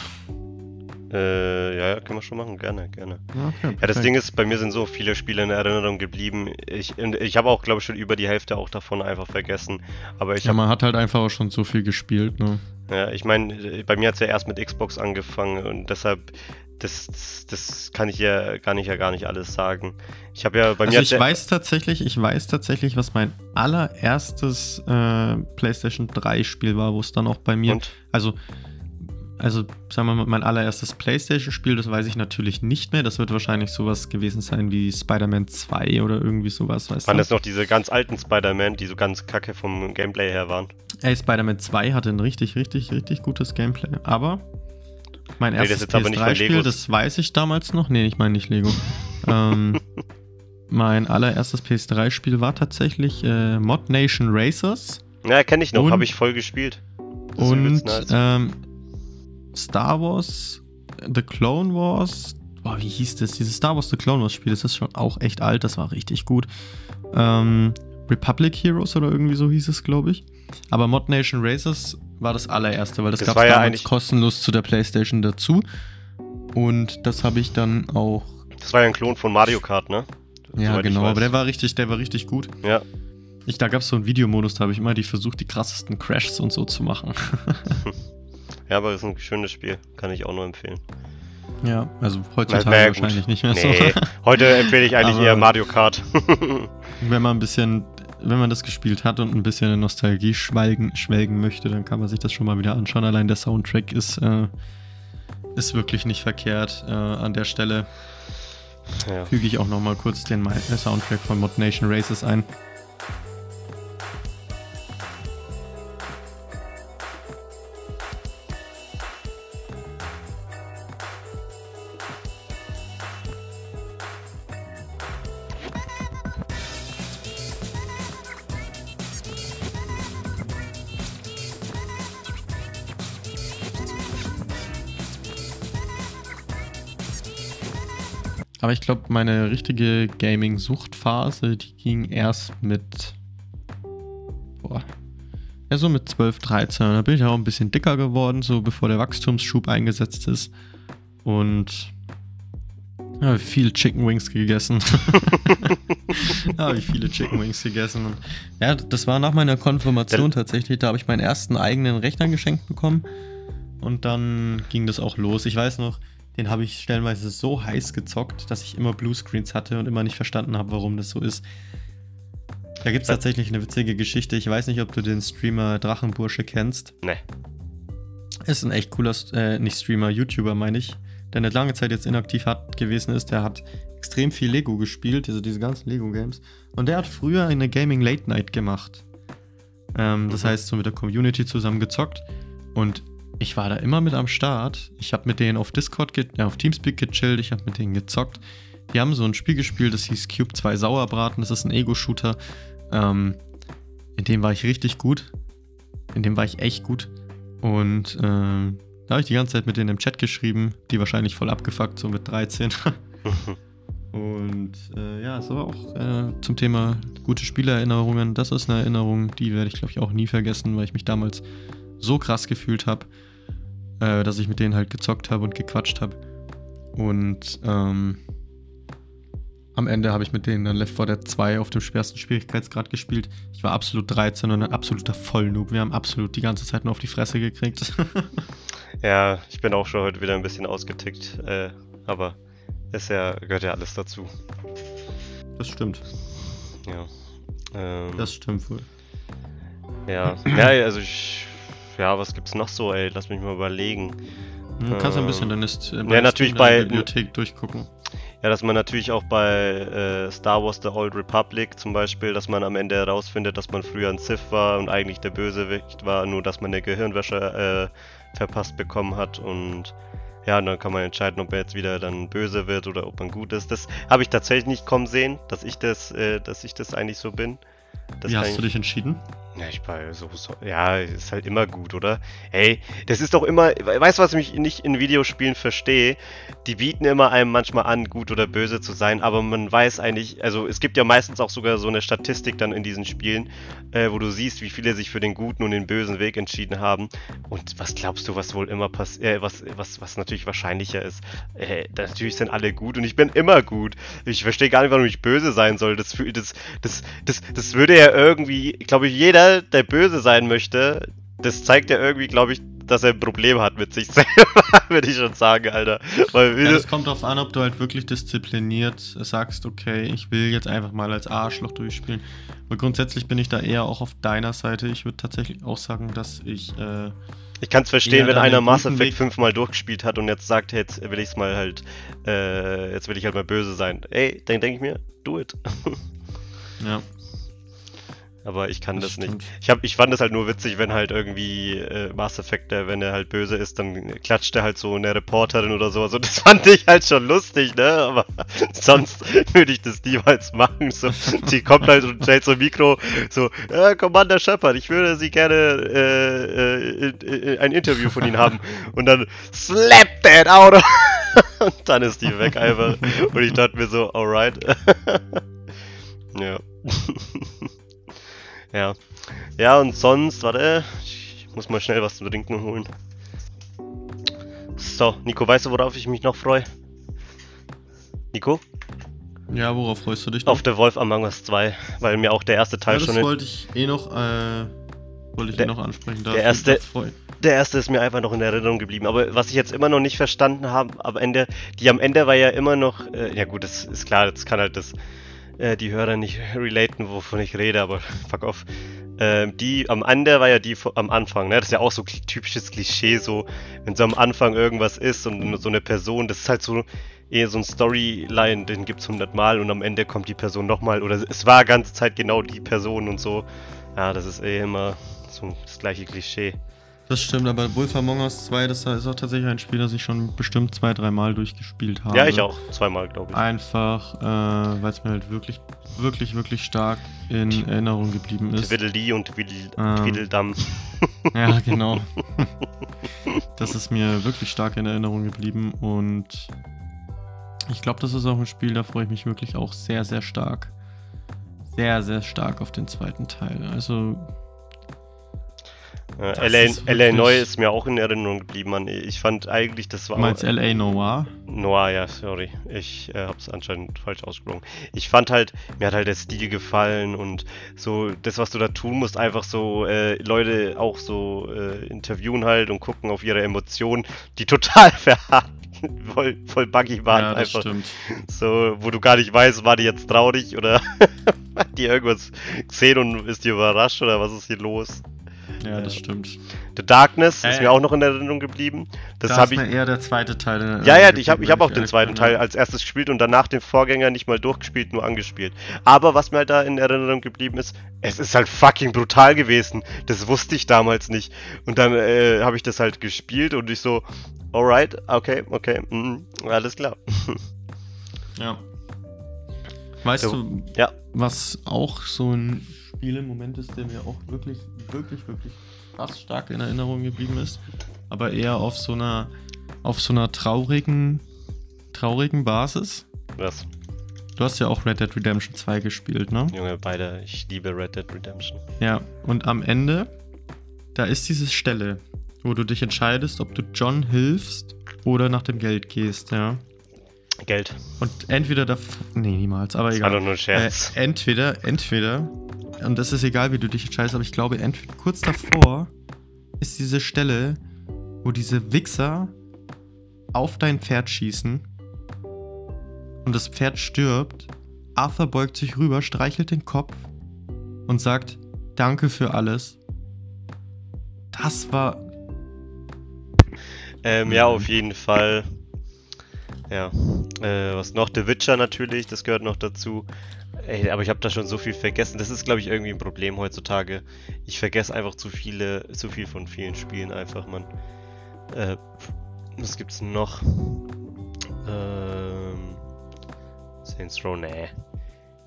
Äh, ja, ja, können wir schon machen, gerne, gerne. Ja, okay, Ja, das. Ding ist, bei mir sind so viele Spiele in Erinnerung geblieben. Ich, ich habe auch, glaube ich, schon über die Hälfte auch davon einfach vergessen. Aber ich Ja, habe, man hat halt einfach auch schon so viel gespielt, ne? ja, ich meine, bei mir hat es ja erst mit Xbox angefangen und deshalb, das, das, das kann ich ja gar nicht, ja gar nicht alles sagen. Ich habe ja, bei mir Also hat's ich weiß tatsächlich, ich weiß tatsächlich, was mein allererstes äh, PlayStation 3 Spiel war, wo es dann auch bei mir, und, also also sagen wir mal, mein allererstes PlayStation-Spiel, das weiß ich natürlich nicht mehr. Das wird wahrscheinlich sowas gewesen sein wie Spider-Man 2 oder irgendwie sowas, weißt waren du? das noch diese ganz alten Spider-Man, die so ganz kacke vom Gameplay her waren? Ey, Spider-Man 2 hatte ein richtig, richtig, richtig gutes Gameplay. Aber mein Nee, erstes von PS3-Spiel, Legos. das weiß ich damals noch. Nee, ich meine nicht Lego. ähm, mein allererstes PS3-Spiel war tatsächlich äh, Mod Nation Racers Ja, kenne ich noch, habe ich voll gespielt. Das und nice. ähm, Star Wars The Clone Wars. Boah, wie hieß das? Dieses Star Wars The Clone Wars Spiel, das ist schon auch echt alt, das war richtig gut. Ähm, Republic Heroes oder irgendwie so hieß es, glaube ich. Aber Mod Nation Racers war das allererste, weil das, Das gab es ja damals eigentlich- kostenlos zu der PlayStation dazu. Und das habe ich dann auch. Das war ja ein Klon von Mario Kart, ne? Ja, Soweit genau, aber der war richtig, der war richtig gut. Ja, Ich, da gab es so einen Videomodus, da habe ich immer die versucht, die krassesten Crashs und so zu machen. ja, aber es ist ein schönes Spiel. Kann ich auch nur empfehlen. ja, also heutzutage ja, wahrscheinlich nicht mehr Nee, so. heute empfehle ich eigentlich Aber- eher Mario Kart. Wenn man ein bisschen, wenn man das gespielt hat und ein bisschen in Nostalgie schwelgen, schwelgen möchte, dann kann man sich das schon mal wieder anschauen. Allein der Soundtrack ist, äh, ist wirklich nicht verkehrt. Äh, an der Stelle ja. füge ich auch noch mal kurz den äh, Soundtrack von Mod Nation Races ein. Aber ich glaube, meine richtige Gaming-Suchtphase, die ging erst mit. Boah. Ja, so mit 12, 13. Da bin ich auch ein bisschen dicker geworden, so bevor der Wachstumsschub eingesetzt ist. Und habe viel Chicken Wings gegessen. habe ich viele Chicken Wings gegessen. Und ja, das war nach meiner Konfirmation tatsächlich. Da habe ich meinen ersten eigenen Rechner geschenkt bekommen. Und dann ging das auch los. Ich weiß noch, den habe ich stellenweise so heiß gezockt, dass ich immer Bluescreens hatte und immer nicht verstanden habe, warum das so ist. Da gibt es tatsächlich eine witzige Geschichte. Ich weiß nicht, ob du den Streamer Drachenbursche kennst. Nee. Ist ein echt cooler, äh, nicht Streamer, YouTuber meine ich der eine lange Zeit jetzt inaktiv hat, gewesen ist, der hat extrem viel Lego gespielt, also diese ganzen Lego-Games. Und der hat früher eine Gaming Late Night gemacht. Ähm, das mhm. heißt, so mit der Community zusammen gezockt. Und ich war da immer mit am Start. Ich habe mit denen auf Discord, äh, auf Teamspeak gechillt, ich habe mit denen gezockt. Die haben so ein Spiel gespielt, das hieß Cube 2 Sauerbraten. Das ist ein Ego-Shooter. Ähm, in dem war ich richtig gut. In dem war ich echt gut. Und ähm, da habe ich die ganze Zeit mit denen im Chat geschrieben, die wahrscheinlich voll abgefuckt, so mit 13. Und äh, ja, es war auch äh, zum Thema gute Spielerinnerungen. Das ist eine Erinnerung, die werde ich, glaube ich, auch nie vergessen, weil ich mich damals so krass gefühlt habe, äh, dass ich mit denen halt gezockt habe und gequatscht habe. Und ähm, am Ende habe ich mit denen dann Left 4 Dead 2 auf dem schwersten Schwierigkeitsgrad gespielt. Ich war absolut 13 und ein absoluter Vollnoob. Wir haben absolut die ganze Zeit nur auf die Fresse gekriegt. Ja, ich bin auch schon heute wieder ein bisschen ausgetickt, äh, aber ist ja, gehört ja alles dazu. Das stimmt. Ja. Ähm, das stimmt wohl. Ja, ja, also ich, ja, was gibt's noch so, ey? Lass mich mal überlegen. Du kannst ähm, ein bisschen deine, äh, ja, natürlich bei Bibliothek durchgucken. Ja, dass man natürlich auch bei äh, Star Wars The Old Republic zum Beispiel, dass man am Ende herausfindet, dass man früher ein Sith war und eigentlich der Bösewicht war, nur dass man eine Gehirnwäsche äh, verpasst bekommen hat und ja, dann kann man entscheiden, ob er jetzt wieder dann böse wird oder ob man gut ist. Das habe ich tatsächlich nicht kommen sehen, dass ich das, äh, dass ich das eigentlich so bin. Das Wie hast du dich entschieden? Ja, ich bei so, so, ja, ist halt immer gut, oder? Hey, das ist doch immer, weißt du, was ich nicht in Videospielen verstehe? Die bieten immer einem manchmal an, gut oder böse zu sein, aber man weiß eigentlich, also es gibt ja meistens auch sogar so eine Statistik dann in diesen Spielen, äh, wo du siehst, wie viele sich für den guten und den bösen Weg entschieden haben. Und was glaubst du, was wohl immer passiert, äh, was, was, was natürlich wahrscheinlicher ist? Äh, natürlich sind alle gut und ich bin immer gut. Ich verstehe gar nicht, warum ich böse sein soll. Das, das, das, das, das würde ja irgendwie, glaube ich, jeder der böse sein möchte, das zeigt ja irgendwie, glaube ich, dass er ein Problem hat mit sich selber, würde ich schon sagen, Alter. Weil ja, es kommt darauf an, ob du halt wirklich diszipliniert sagst, okay, ich will jetzt einfach mal als Arschloch durchspielen. Aber grundsätzlich bin ich da eher auch auf deiner Seite. Ich würde tatsächlich auch sagen, dass ich. Äh, ich kann es verstehen, wenn einer Mass Effect fünfmal durchgespielt hat und jetzt sagt, hey, jetzt will ich es mal halt, äh, jetzt will ich halt mal böse sein. Ey, dann denke ich mir, do it. ja. Aber ich kann das, das nicht. Ich, hab, ich fand es halt nur witzig, wenn halt irgendwie äh, Mass Effect, der, wenn er halt böse ist, dann klatscht er halt so eine Reporterin oder so. Also das fand ich halt schon lustig, ne? Aber sonst würde ich das niemals machen. So, sie kommt halt und stellt so ein Mikro, so, äh, Commander Shepard, ich würde Sie gerne äh, äh, ein Interview von Ihnen haben. Und dann slap that out. und dann ist die weg einfach. Und ich dachte mir so, alright. ja. Ja. Ja, und sonst, warte, ich muss mal schnell was zu trinken holen. So, Nico, weißt du, worauf ich mich noch freue? Nico? Ja, worauf freust du dich noch? Auf der Wolf Among Us 2, weil mir auch der erste Teil ja, das schon... das wollte ich eh noch, äh, wollte ich der, eh noch ansprechen. Der erste, der erste ist mir einfach noch in Erinnerung geblieben. Aber was ich jetzt immer noch nicht verstanden habe, am Ende, die am Ende war ja immer noch, äh, ja gut, das ist klar, das kann halt das äh, die Hörer nicht relaten, wovon ich rede, aber fuck off. Äh, die am Ende war ja die am Anfang, ne? Das ist ja auch so typisches Klischee, so, wenn so am Anfang irgendwas ist und so eine Person, das ist halt so eher so ein Storyline, den gibt's hundertmal und am Ende kommt die Person nochmal oder es war ganze Zeit genau die Person und so. Ja, das ist eh immer so das gleiche Klischee. Das stimmt, aber Wolf Among Us 2, das ist auch tatsächlich ein Spiel, das ich schon bestimmt zwei, dreimal durchgespielt habe. Ja, ich auch. Zweimal, glaube ich. Einfach, äh, weil es mir halt wirklich, wirklich, wirklich stark in Erinnerung geblieben ist. Twiddledee und Tweedledum. Ähm, ja, genau. das ist mir wirklich stark in Erinnerung geblieben und Ich glaube, das ist auch ein Spiel, da freue ich mich wirklich auch sehr, sehr stark. Sehr, sehr stark auf den zweiten Teil. Also äh, LA, LA Neu ist mir auch in Erinnerung geblieben, Mann. Ich fand eigentlich, das war. Du meinst LA Noir? Noir, ja, sorry. Ich äh, hab's anscheinend falsch ausgesprochen. Ich fand halt, mir hat halt der Stil gefallen und so, das, was du da tun musst, einfach so äh, Leute auch so äh, interviewen halt und gucken auf ihre Emotionen, die total verharrt voll, voll buggy waren. Ja, das einfach. stimmt. So, wo du gar nicht weißt, war die jetzt traurig oder hat die irgendwas gesehen und ist die überrascht oder was ist hier los? Ja, das stimmt. The Darkness ist Äh, mir auch noch in Erinnerung geblieben. Das da habe ist ich. mir eher der zweite Teil. in Ja, ja, ich habe ich hab auch den zweiten Teil als erstes gespielt und danach den Vorgänger nicht mal durchgespielt, nur angespielt. Aber was mir halt da in Erinnerung geblieben ist, es ist halt fucking brutal gewesen. Das wusste ich damals nicht. Und dann äh, habe ich das halt gespielt und ich so, alright, okay, okay, mm, alles klar. Ja. Weißt So, du, ja. was auch so ein Spiel im Moment ist, der mir auch wirklich, wirklich, wirklich krass stark in Erinnerung geblieben ist, aber eher auf so einer, auf so einer traurigen, traurigen Basis. Was? Du hast ja auch Red Dead Redemption 2 gespielt, ne? Junge, beide, ich liebe Red Dead Redemption. Ja, und am Ende, da ist diese Stelle, wo du dich entscheidest, ob du John hilfst oder nach dem Geld gehst, ja. Geld. Und entweder da. Nee, niemals, aber Das war egal. doch nur ein Scherz. Äh, entweder, entweder, und das ist egal, wie du dich entscheidest, aber ich glaube, entweder kurz davor ist diese Stelle, wo diese Wichser auf dein Pferd schießen und das Pferd stirbt. Arthur beugt sich rüber, streichelt den Kopf und sagt: Danke für alles. Das war. Ähm, ja, auf jeden Fall. Ja. Äh, was noch? The Witcher natürlich, das gehört noch dazu. Ey, aber ich habe da schon so viel vergessen. Das ist, glaube ich, irgendwie ein Problem heutzutage. Ich vergesse einfach zu viele, zu viel von vielen Spielen einfach, Mann. Äh, was gibt's noch? Ähm, Saints Row, nee.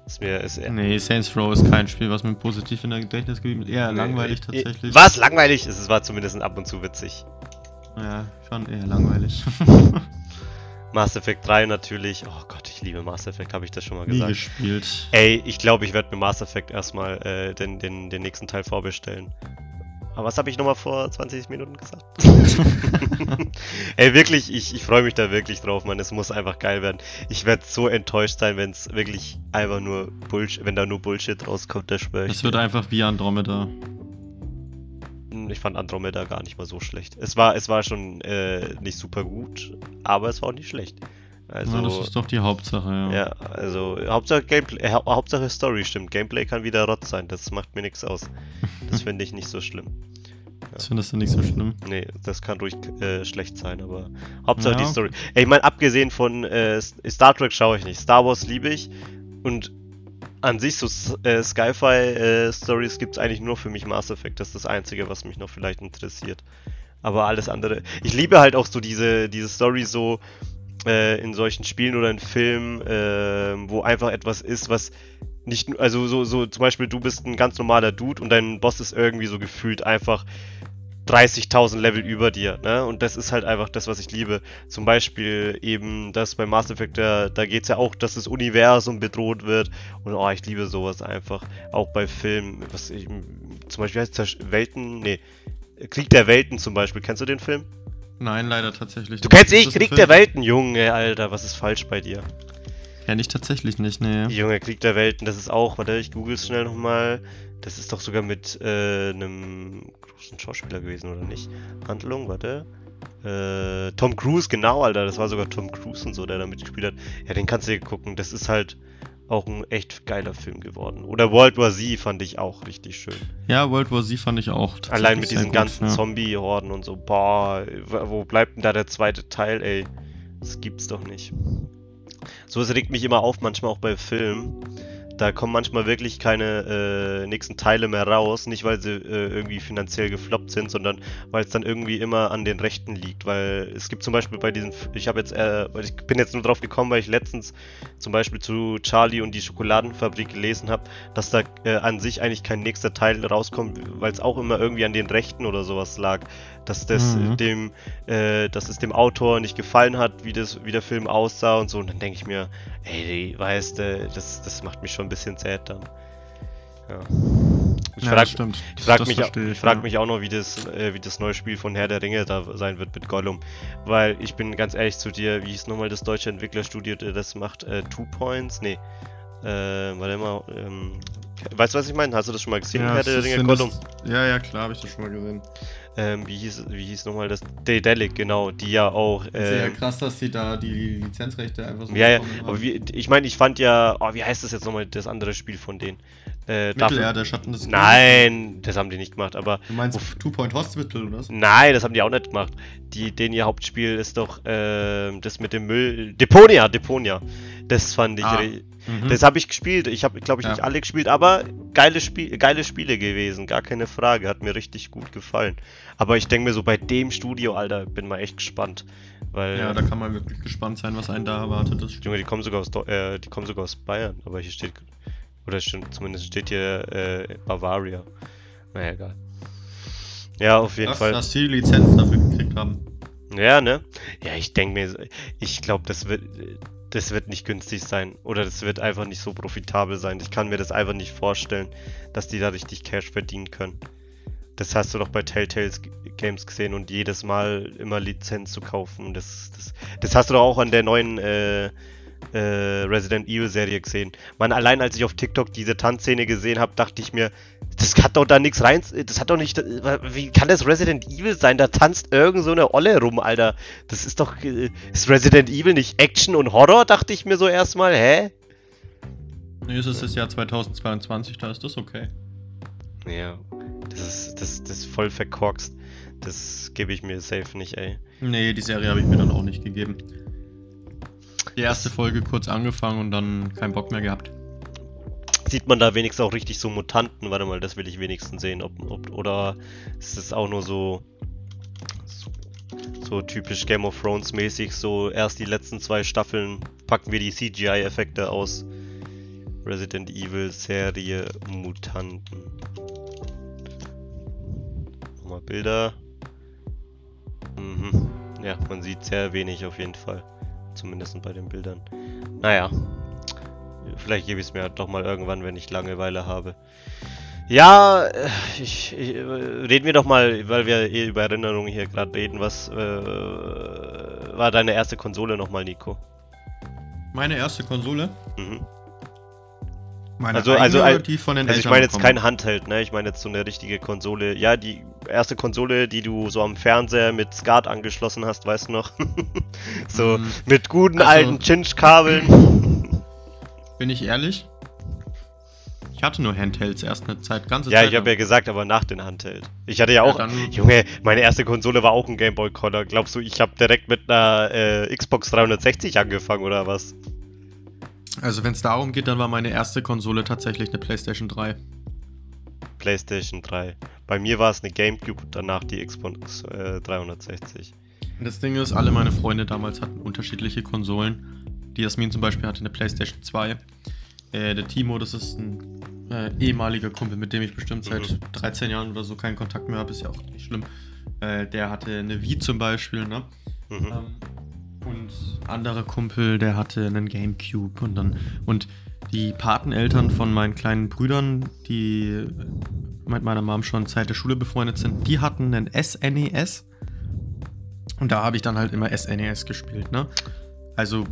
Ist mir, ist Nee, Saints Row ist kein Spiel, was mir positiv in der Gedächtnis geblieben ist. Eher langweilig Äh, tatsächlich. Was? Langweilig? Es war zumindest ab und zu witzig. Ja, schon eher langweilig. Mass Effect 3 natürlich. Oh Gott, liebe Mass Effect, habe ich das schon mal Nie gesagt. gespielt. Ey, ich glaube, ich werde mir Mass Effect erstmal äh, den, den, den nächsten Teil vorbestellen. Aber was habe ich nochmal vor 20 Minuten gesagt? Ey, wirklich, ich, ich freue mich da wirklich drauf, Mann. Es muss einfach geil werden. Ich werde so enttäuscht sein, wenn es wirklich einfach nur Bullshit, wenn da nur Bullshit rauskommt, der schwöre ich. Es wird einfach wie Andromeda. Hm, Ich fand Andromeda gar nicht mal so schlecht. Es war, es war schon äh, nicht super gut, aber es war auch nicht schlecht. Also, ja, das ist doch die Hauptsache, ja. Ja, also Hauptsache Gameplay, äh, Hau- Hauptsache Story stimmt. Gameplay kann wieder Rott sein, das macht mir nichts aus. Das finde ich nicht so schlimm. Das findest du nicht so schlimm. Nee, das kann ruhig äh, schlecht sein, aber Hauptsache Ja. die Story. Ey, ich meine, abgesehen von äh, Star Trek schaue ich nicht. Star Wars liebe ich und an sich so äh, Sci-Fi-Stories gibt es eigentlich nur für mich Mass Effect. Das ist das Einzige, was mich noch vielleicht interessiert. Aber alles andere. Ich liebe halt auch so diese, diese Story so äh, in solchen Spielen oder in Filmen, äh, wo einfach etwas ist, was nicht, also so, so zum Beispiel du bist ein ganz normaler Dude und dein Boss ist irgendwie so gefühlt einfach 30.000 Level über dir, ne? Und das ist halt einfach das, was ich liebe. Zum Beispiel eben das bei Mass Effect, da, da geht's ja auch, dass das Universum bedroht wird. Und oh, ich liebe sowas einfach. Auch bei Filmen, was ich, zum Beispiel heißt Welten, nee, Krieg der Welten zum Beispiel. Kennst du den Film? Nein, leider tatsächlich Du nicht. kennst ich, das ein Krieg der Welten, Junge, Alter, was ist falsch bei dir? Kenn ich tatsächlich nicht, nee. Junge, Krieg der Welten, das ist auch, warte, ich google es schnell nochmal. Das ist doch sogar mit äh, einem großen Schauspieler gewesen, oder nicht? Handlung, warte. Äh, Tom Cruise, genau, Alter, das war sogar Tom Cruise und so, der da mitgespielt hat. Ja, den kannst du dir gucken, das ist halt auch ein echt geiler Film geworden. Oder World War Z fand ich auch richtig schön. Ja, World War Z fand ich auch. Allein mit diesen gut, ganzen ja. Zombie-Horden und so, boah, wo bleibt denn da der zweite Teil, ey? Das gibt's doch nicht. So, es regt mich immer auf, manchmal auch bei Filmen, da kommen manchmal wirklich keine äh, nächsten Teile mehr raus. Nicht, weil sie äh, irgendwie finanziell gefloppt sind, sondern weil es dann irgendwie immer an den Rechten liegt. Weil es gibt zum Beispiel bei diesem, ich habe jetzt, äh, ich bin jetzt nur drauf gekommen, weil ich letztens zum Beispiel zu Charlie und die Schokoladenfabrik gelesen habe, dass da äh, an sich eigentlich kein nächster Teil rauskommt, weil es auch immer irgendwie an den Rechten oder sowas lag dass das mhm. dem, äh, dass es dem Autor nicht gefallen hat, wie das, wie der Film aussah und so. Und dann denke ich mir, ey, weißt du, das, das macht mich schon ein bisschen sad dann. Ja. Ich ja, frage frag mich, ich, frag ja. mich auch noch, wie das, äh, wie das neue Spiel von Herr der Ringe da sein wird mit Gollum. Weil ich bin ganz ehrlich zu dir, wie hieß nochmal das deutsche Entwicklerstudio, das macht äh, Two Points? Nee. Äh, warte mal, ähm, weißt du, was ich meine? Hast du das schon mal gesehen, ja, Herr der Ringe Gollum? Ja, ja, klar, habe ich das schon mal gesehen ähm, wie hieß, wie hieß nochmal das? Daedalic, genau, die ja auch. Ähm, ist ja krass, dass sie da die Lizenzrechte einfach so Ja, ja, aber wie, ich meine, ich fand ja, oh, wie heißt das jetzt nochmal, das andere Spiel von denen? Äh, Mittelerde, Schatten des Nein, das haben die nicht gemacht, aber. Du meinst Two Point Hospital oder was? Nein, das haben die auch nicht gemacht. Die, den ihr Hauptspiel ist doch äh, das mit dem Müll. Deponia, Deponia. Das fand ich. Ah. Mhm. Das habe ich gespielt. Ich habe, glaube ich, ja. nicht alle gespielt, aber geile, Spiel, geile Spiele gewesen, gar keine Frage. Hat mir richtig gut gefallen. Aber ich denke mir so, bei dem Studio, Alter, bin mal echt gespannt. Weil, ja, da kann man wirklich gespannt sein, was einen da erwartet. Das Junge, die kommen sogar aus, äh, die kommen sogar aus Bayern, aber hier steht, oder zumindest steht hier äh, Bavaria. Naja, egal. Ja, auf jeden das, Fall. Dass sie die Lizenz dafür gekriegt haben. Ja, ne? Ja, ich denke mir, ich glaube, das wird, das wird nicht günstig sein. Oder das wird einfach nicht so profitabel sein. Ich kann mir das einfach nicht vorstellen, dass die da richtig Cash verdienen können. Das hast du doch bei Telltale Games gesehen und jedes Mal immer Lizenz zu kaufen. Das, das, das hast du doch auch an der neuen äh, äh, Resident Evil Serie gesehen. Man, allein als ich auf TikTok diese Tanzszene gesehen habe, dachte ich mir, das hat doch da nichts rein. Das hat doch nicht. Wie kann das Resident Evil sein? Da tanzt irgend so eine Olle rum, Alter. Das ist doch. Äh, ist Resident Evil nicht Action und Horror? Dachte ich mir so erstmal. Hä? Nee, es ist das Jahr 2022, da ist das okay. Ja. Das ist, das, das ist voll verkorkst. Das gebe ich mir safe nicht, ey. Nee, die Serie habe ich mir dann auch nicht gegeben. Die erste Folge kurz angefangen und dann keinen Bock mehr gehabt sieht man da wenigstens auch richtig so Mutanten. Warte mal, das will ich wenigstens sehen. Ob, ob, oder ist es auch nur so, so, so typisch Game of Thrones mäßig, so erst die letzten zwei Staffeln packen wir die CGI-Effekte aus. Resident Evil Serie Mutanten. Bilder. Mhm. Ja, man sieht sehr wenig auf jeden Fall. Zumindest bei den Bildern. Naja, Vielleicht gebe ich es mir doch mal irgendwann, wenn ich Langeweile habe. Ja, äh, ich, ich, reden wir doch mal, weil wir eh über Erinnerungen hier gerade reden. Was äh, war deine erste Konsole nochmal, Nico? Meine erste Konsole? Mhm. Meine also, also, also, die von den also ich meine jetzt kein Handheld, ne? Ich meine jetzt so eine richtige Konsole. Ja, die erste Konsole, die du so am Fernseher mit SCART angeschlossen hast, weißt du noch? so mm. mit guten also, alten Chinch-Kabeln. Bin ich ehrlich? Ich hatte nur Handhelds erst eine Zeit, ganze ja, Zeit. Ja, ich habe ja gesagt, aber nach den Handheld. Ich hatte ja auch, ja, Junge, meine erste Konsole war auch ein Game Boy Color. Glaubst du, ich habe direkt mit einer äh, Xbox 360 angefangen oder was? Also wenn es darum geht, dann war meine erste Konsole tatsächlich eine PlayStation 3. PlayStation 3. Bei mir war es eine GameCube danach die Xbox äh, 360. Das Ding ist, alle meine Freunde damals hatten unterschiedliche Konsolen. Die Jasmin zum Beispiel hatte eine PlayStation 2. Äh, der Timo, das ist ein äh, ehemaliger Kumpel, mit dem ich bestimmt seit mhm. 13 Jahren oder so keinen Kontakt mehr habe, ist ja auch nicht schlimm. Äh, der hatte eine Wii zum Beispiel, ne? Mhm. Ähm, und anderer Kumpel, der hatte einen Gamecube und dann und die Pateneltern von meinen kleinen Brüdern, die mit meiner Mom schon seit der Schule befreundet sind, die hatten einen SNES. E und da habe ich dann halt immer SNES e gespielt, ne? Also.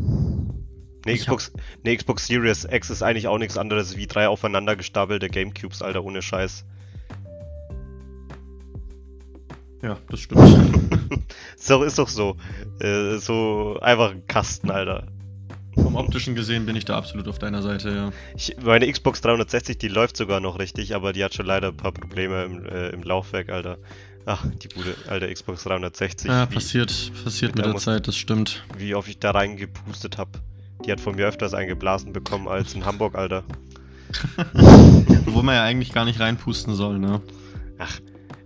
Eine Xbox, eine Xbox Series X ist eigentlich auch nichts anderes wie drei aufeinander gestapelte Gamecubes, Alter, ohne Scheiß. Ja, das stimmt. so, ist doch so. Äh, so einfach ein Kasten, Alter. Vom optischen gesehen bin ich da absolut auf deiner Seite, ja. Ich, meine Xbox 360, die läuft sogar noch richtig, aber die hat schon leider ein paar Probleme im, äh, im Laufwerk, Alter. Ach, die gute alte Xbox 360. Ja, wie, passiert, passiert mit der muss, Zeit, das stimmt. Wie oft ich da reingepustet habe. Die hat von mir öfters eingeblasen bekommen als in Hamburg, Alter. Wo man ja eigentlich gar nicht reinpusten soll, ne? Ach,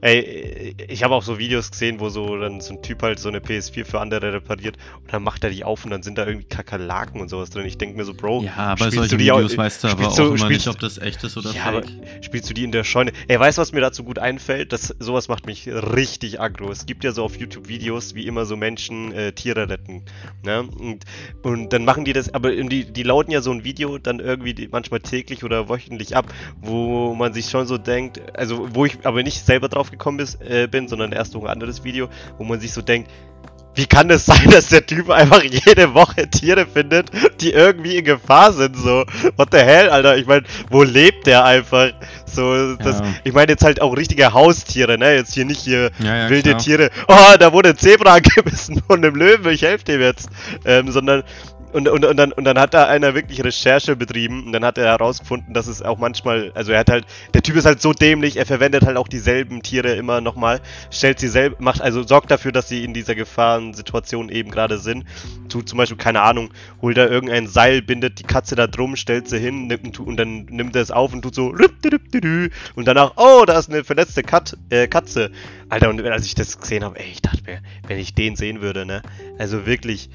Ey, ich habe auch so Videos gesehen, wo so dann so ein Typ halt so eine PS4 für andere repariert und dann macht er die auf und dann sind da irgendwie Kakerlaken und sowas drin. Ich denke mir so, Bro, ja, aber solche Videos auch, weißt du aber auch immer nicht, ob das echt ist oder ja, fake. spielst du die in der Scheune? Ey, weißt du, was mir dazu gut einfällt? Das, sowas macht mich richtig aggro. Es gibt ja so auf YouTube Videos, wie immer so Menschen äh, Tiere retten. Ne? Und, und dann machen die das, aber die, die lauten ja so ein Video dann irgendwie manchmal täglich oder wöchentlich ab, wo man sich schon so denkt, also wo ich aber nicht selber drauf gekommen ist, äh, bin, sondern erst durch ein anderes Video, wo man sich so denkt, wie kann es sein, dass der Typ einfach jede Woche Tiere findet, die irgendwie in Gefahr sind? So, what the hell, Alter? Ich meine, wo lebt der einfach? So, das, ja. ich meine jetzt halt auch richtige Haustiere, ne? Jetzt hier nicht hier ja, ja, wilde klar. Tiere. Oh, da wurde ein Zebra angebissen von einem Löwen, ich helfe dem jetzt. Ähm, sondern und, und, und, dann, und dann hat da einer wirklich Recherche betrieben und dann hat er herausgefunden, dass es auch manchmal, also er hat halt, der Typ ist halt so dämlich, er verwendet halt auch dieselben Tiere immer nochmal, stellt sie selber, macht, also sorgt dafür, dass sie in dieser Gefahrensituation eben gerade sind. Tut zum Beispiel, keine Ahnung, holt da irgendein Seil, bindet die Katze da drum, stellt sie hin nimmt, und dann nimmt er es auf und tut so und danach, oh, da ist eine verletzte Kat, äh, Katze. Alter, und als ich das gesehen habe, ey, ich dachte mir, wenn ich den sehen würde, ne, also wirklich,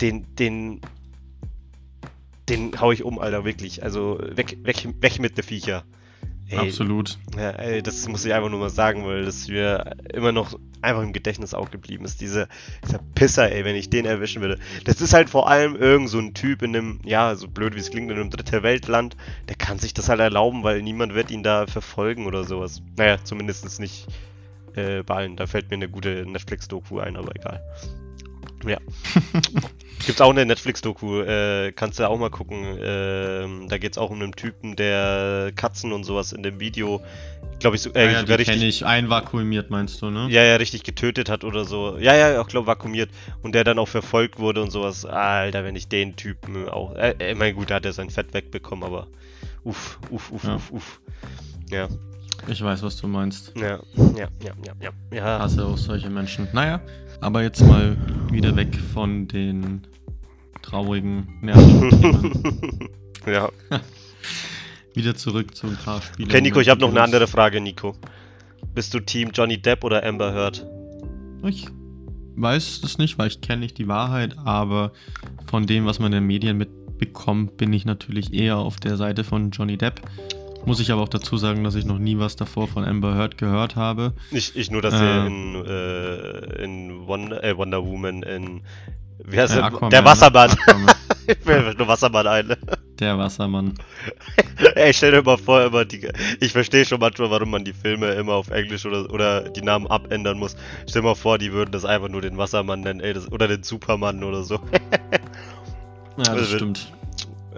den, den, den hau ich um, Alter, wirklich. Also weg, weg, weg mit der Viecher. Ey, Absolut. Ja, ey, das muss ich einfach nur mal sagen, weil das mir immer noch einfach im Gedächtnis auch geblieben ist. Diese, dieser Pisser, ey, wenn ich den erwischen würde. Das ist halt vor allem irgend so ein Typ in einem, ja, so blöd wie es klingt, in einem dritte Weltland. Der kann sich das halt erlauben, weil niemand wird ihn da verfolgen oder sowas. Naja, zumindest nicht äh, bei allen. Da fällt mir eine gute Netflix-Doku ein, aber egal. Ja. Gibt's auch eine Netflix-Doku, äh, kannst du auch mal gucken. Äh, da geht's auch um einen Typen, der Katzen und sowas in dem Video, glaube ich, so, äh, ja, sogar richtig. ich einvakuumiert, meinst du, ne? Ja, ja, richtig getötet hat oder so. Ja, ja, auch glaube vakuumiert. Und der dann auch verfolgt wurde und sowas. Alter, wenn ich den Typen auch. Äh, ich meine, gut, da hat er sein Fett wegbekommen, aber. Uff, uff, uff, ja. uff, uff. Ja. Ich weiß, was du meinst. Ja, ja, ja, ja, ja. ja. Hasse auch solche Menschen. Naja, aber jetzt mal wieder weg von den traurigen Nerven. ja. wieder zurück zu ein paar Spielen. Okay, Nico, ich habe noch eine andere Frage, Nico. Bist du Team Johnny Depp oder Amber Heard? Ich weiß das nicht, weil ich kenne nicht die Wahrheit, aber von dem, was man in den Medien mitbekommt, bin ich natürlich eher auf der Seite von Johnny Depp. Muss ich aber auch dazu sagen, dass ich noch nie was davor von Amber Heard gehört habe. Ich, ich nur, dass er in, äh, in Wonder, äh, Wonder Woman in. Wie heißt äh, der? Der Wassermann. ich fällt nur Wassermann ein. Der Wassermann. Ey, stell dir mal vor, immer die, ich verstehe schon manchmal, warum man die Filme immer auf Englisch oder, oder die Namen abändern muss. Stell dir mal vor, die würden das einfach nur den Wassermann nennen, ey, das, oder den Supermann oder so. ja, das also, stimmt.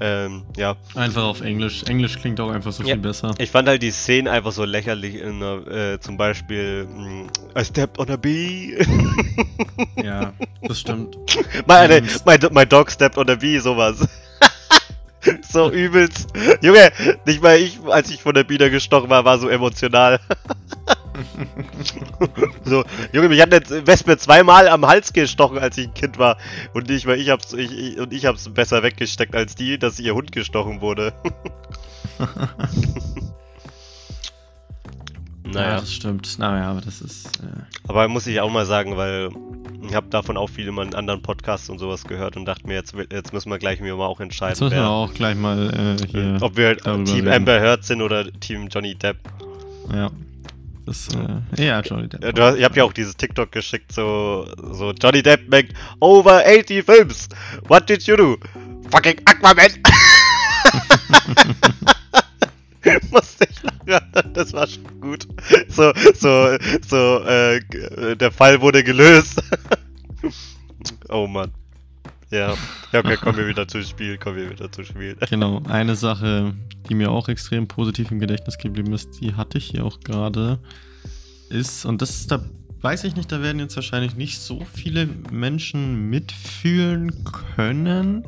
Ähm, ja. Einfach auf Englisch. Englisch klingt auch einfach so ja. viel besser. Ich fand halt die Szenen einfach so lächerlich. In, äh, zum Beispiel mm, I stepped on a bee. ja, das stimmt. my, my, my dog stepped on a bee, sowas. so übelst. Junge, nicht mal ich, als ich von der Biene gestochen war, war so emotional. so, Junge, mich hat eine Wespe zweimal am Hals gestochen, als ich ein Kind war. Und ich, weil ich hab's, ich, ich, und ich hab's besser weggesteckt als die, dass ihr Hund gestochen wurde. naja. Ja, das stimmt. Naja, aber das ist. Äh... Aber muss ich auch mal sagen, weil ich habe davon auch viele mal in anderen Podcasts und sowas gehört und dachte mir, jetzt, jetzt müssen wir gleich mir mal auch entscheiden. Jetzt müssen wir auch gleich mal äh, hier. Ob wir Team reden. Amber Heard sind oder Team Johnny Depp. Ja. Das, äh, ja, Johnny Depp. Du hast, ihr habt ja auch dieses TikTok geschickt, so, so Johnny Depp macht over 80 Films. What did you do? Fucking Aquaman! Musste ich lachen, das war schon gut. So, so, so, äh, der Fall wurde gelöst. oh Mann. Ja, ja okay, kommen wir wieder zu Spiel, kommen wir wieder zu Spiel. Genau, eine Sache, die mir auch extrem positiv im Gedächtnis geblieben ist, die hatte ich hier auch gerade, ist, und das ist da, weiß ich nicht, da werden jetzt wahrscheinlich nicht so viele Menschen mitfühlen können.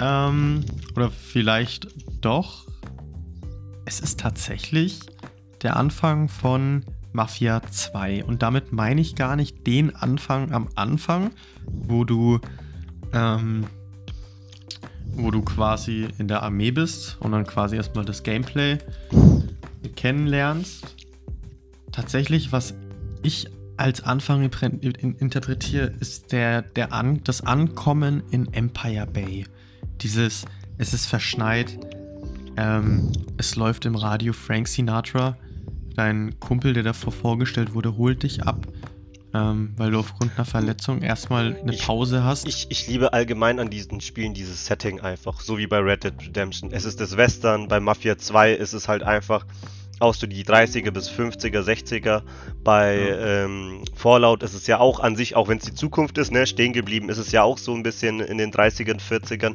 Ähm, oder vielleicht doch. Es ist tatsächlich der Anfang von Mafia 2. Und damit meine ich gar nicht den Anfang am Anfang, wo du, ähm, wo du quasi in der Armee bist und dann quasi erstmal das Gameplay kennenlernst. Tatsächlich, was ich als Anfang interpretiere, ist der, der An das Ankommen in Empire Bay. Dieses, es ist verschneit, ähm, es läuft im Radio Frank Sinatra. Dein Kumpel, der davor vorgestellt wurde, holt dich ab, ähm, weil du aufgrund einer Verletzung erstmal eine Ich- Pause hast. Ich, ich liebe allgemein an diesen Spielen dieses Setting einfach, so wie bei Red Dead Redemption. Es ist das Western, bei Mafia 2 ist es halt einfach aus so die 30er bis 50er, 60er. Bei ähm, Fallout ist es ja auch an sich, auch wenn es die Zukunft ist, ne, stehen geblieben, ist es ja auch so ein bisschen in den 30ern, 40ern.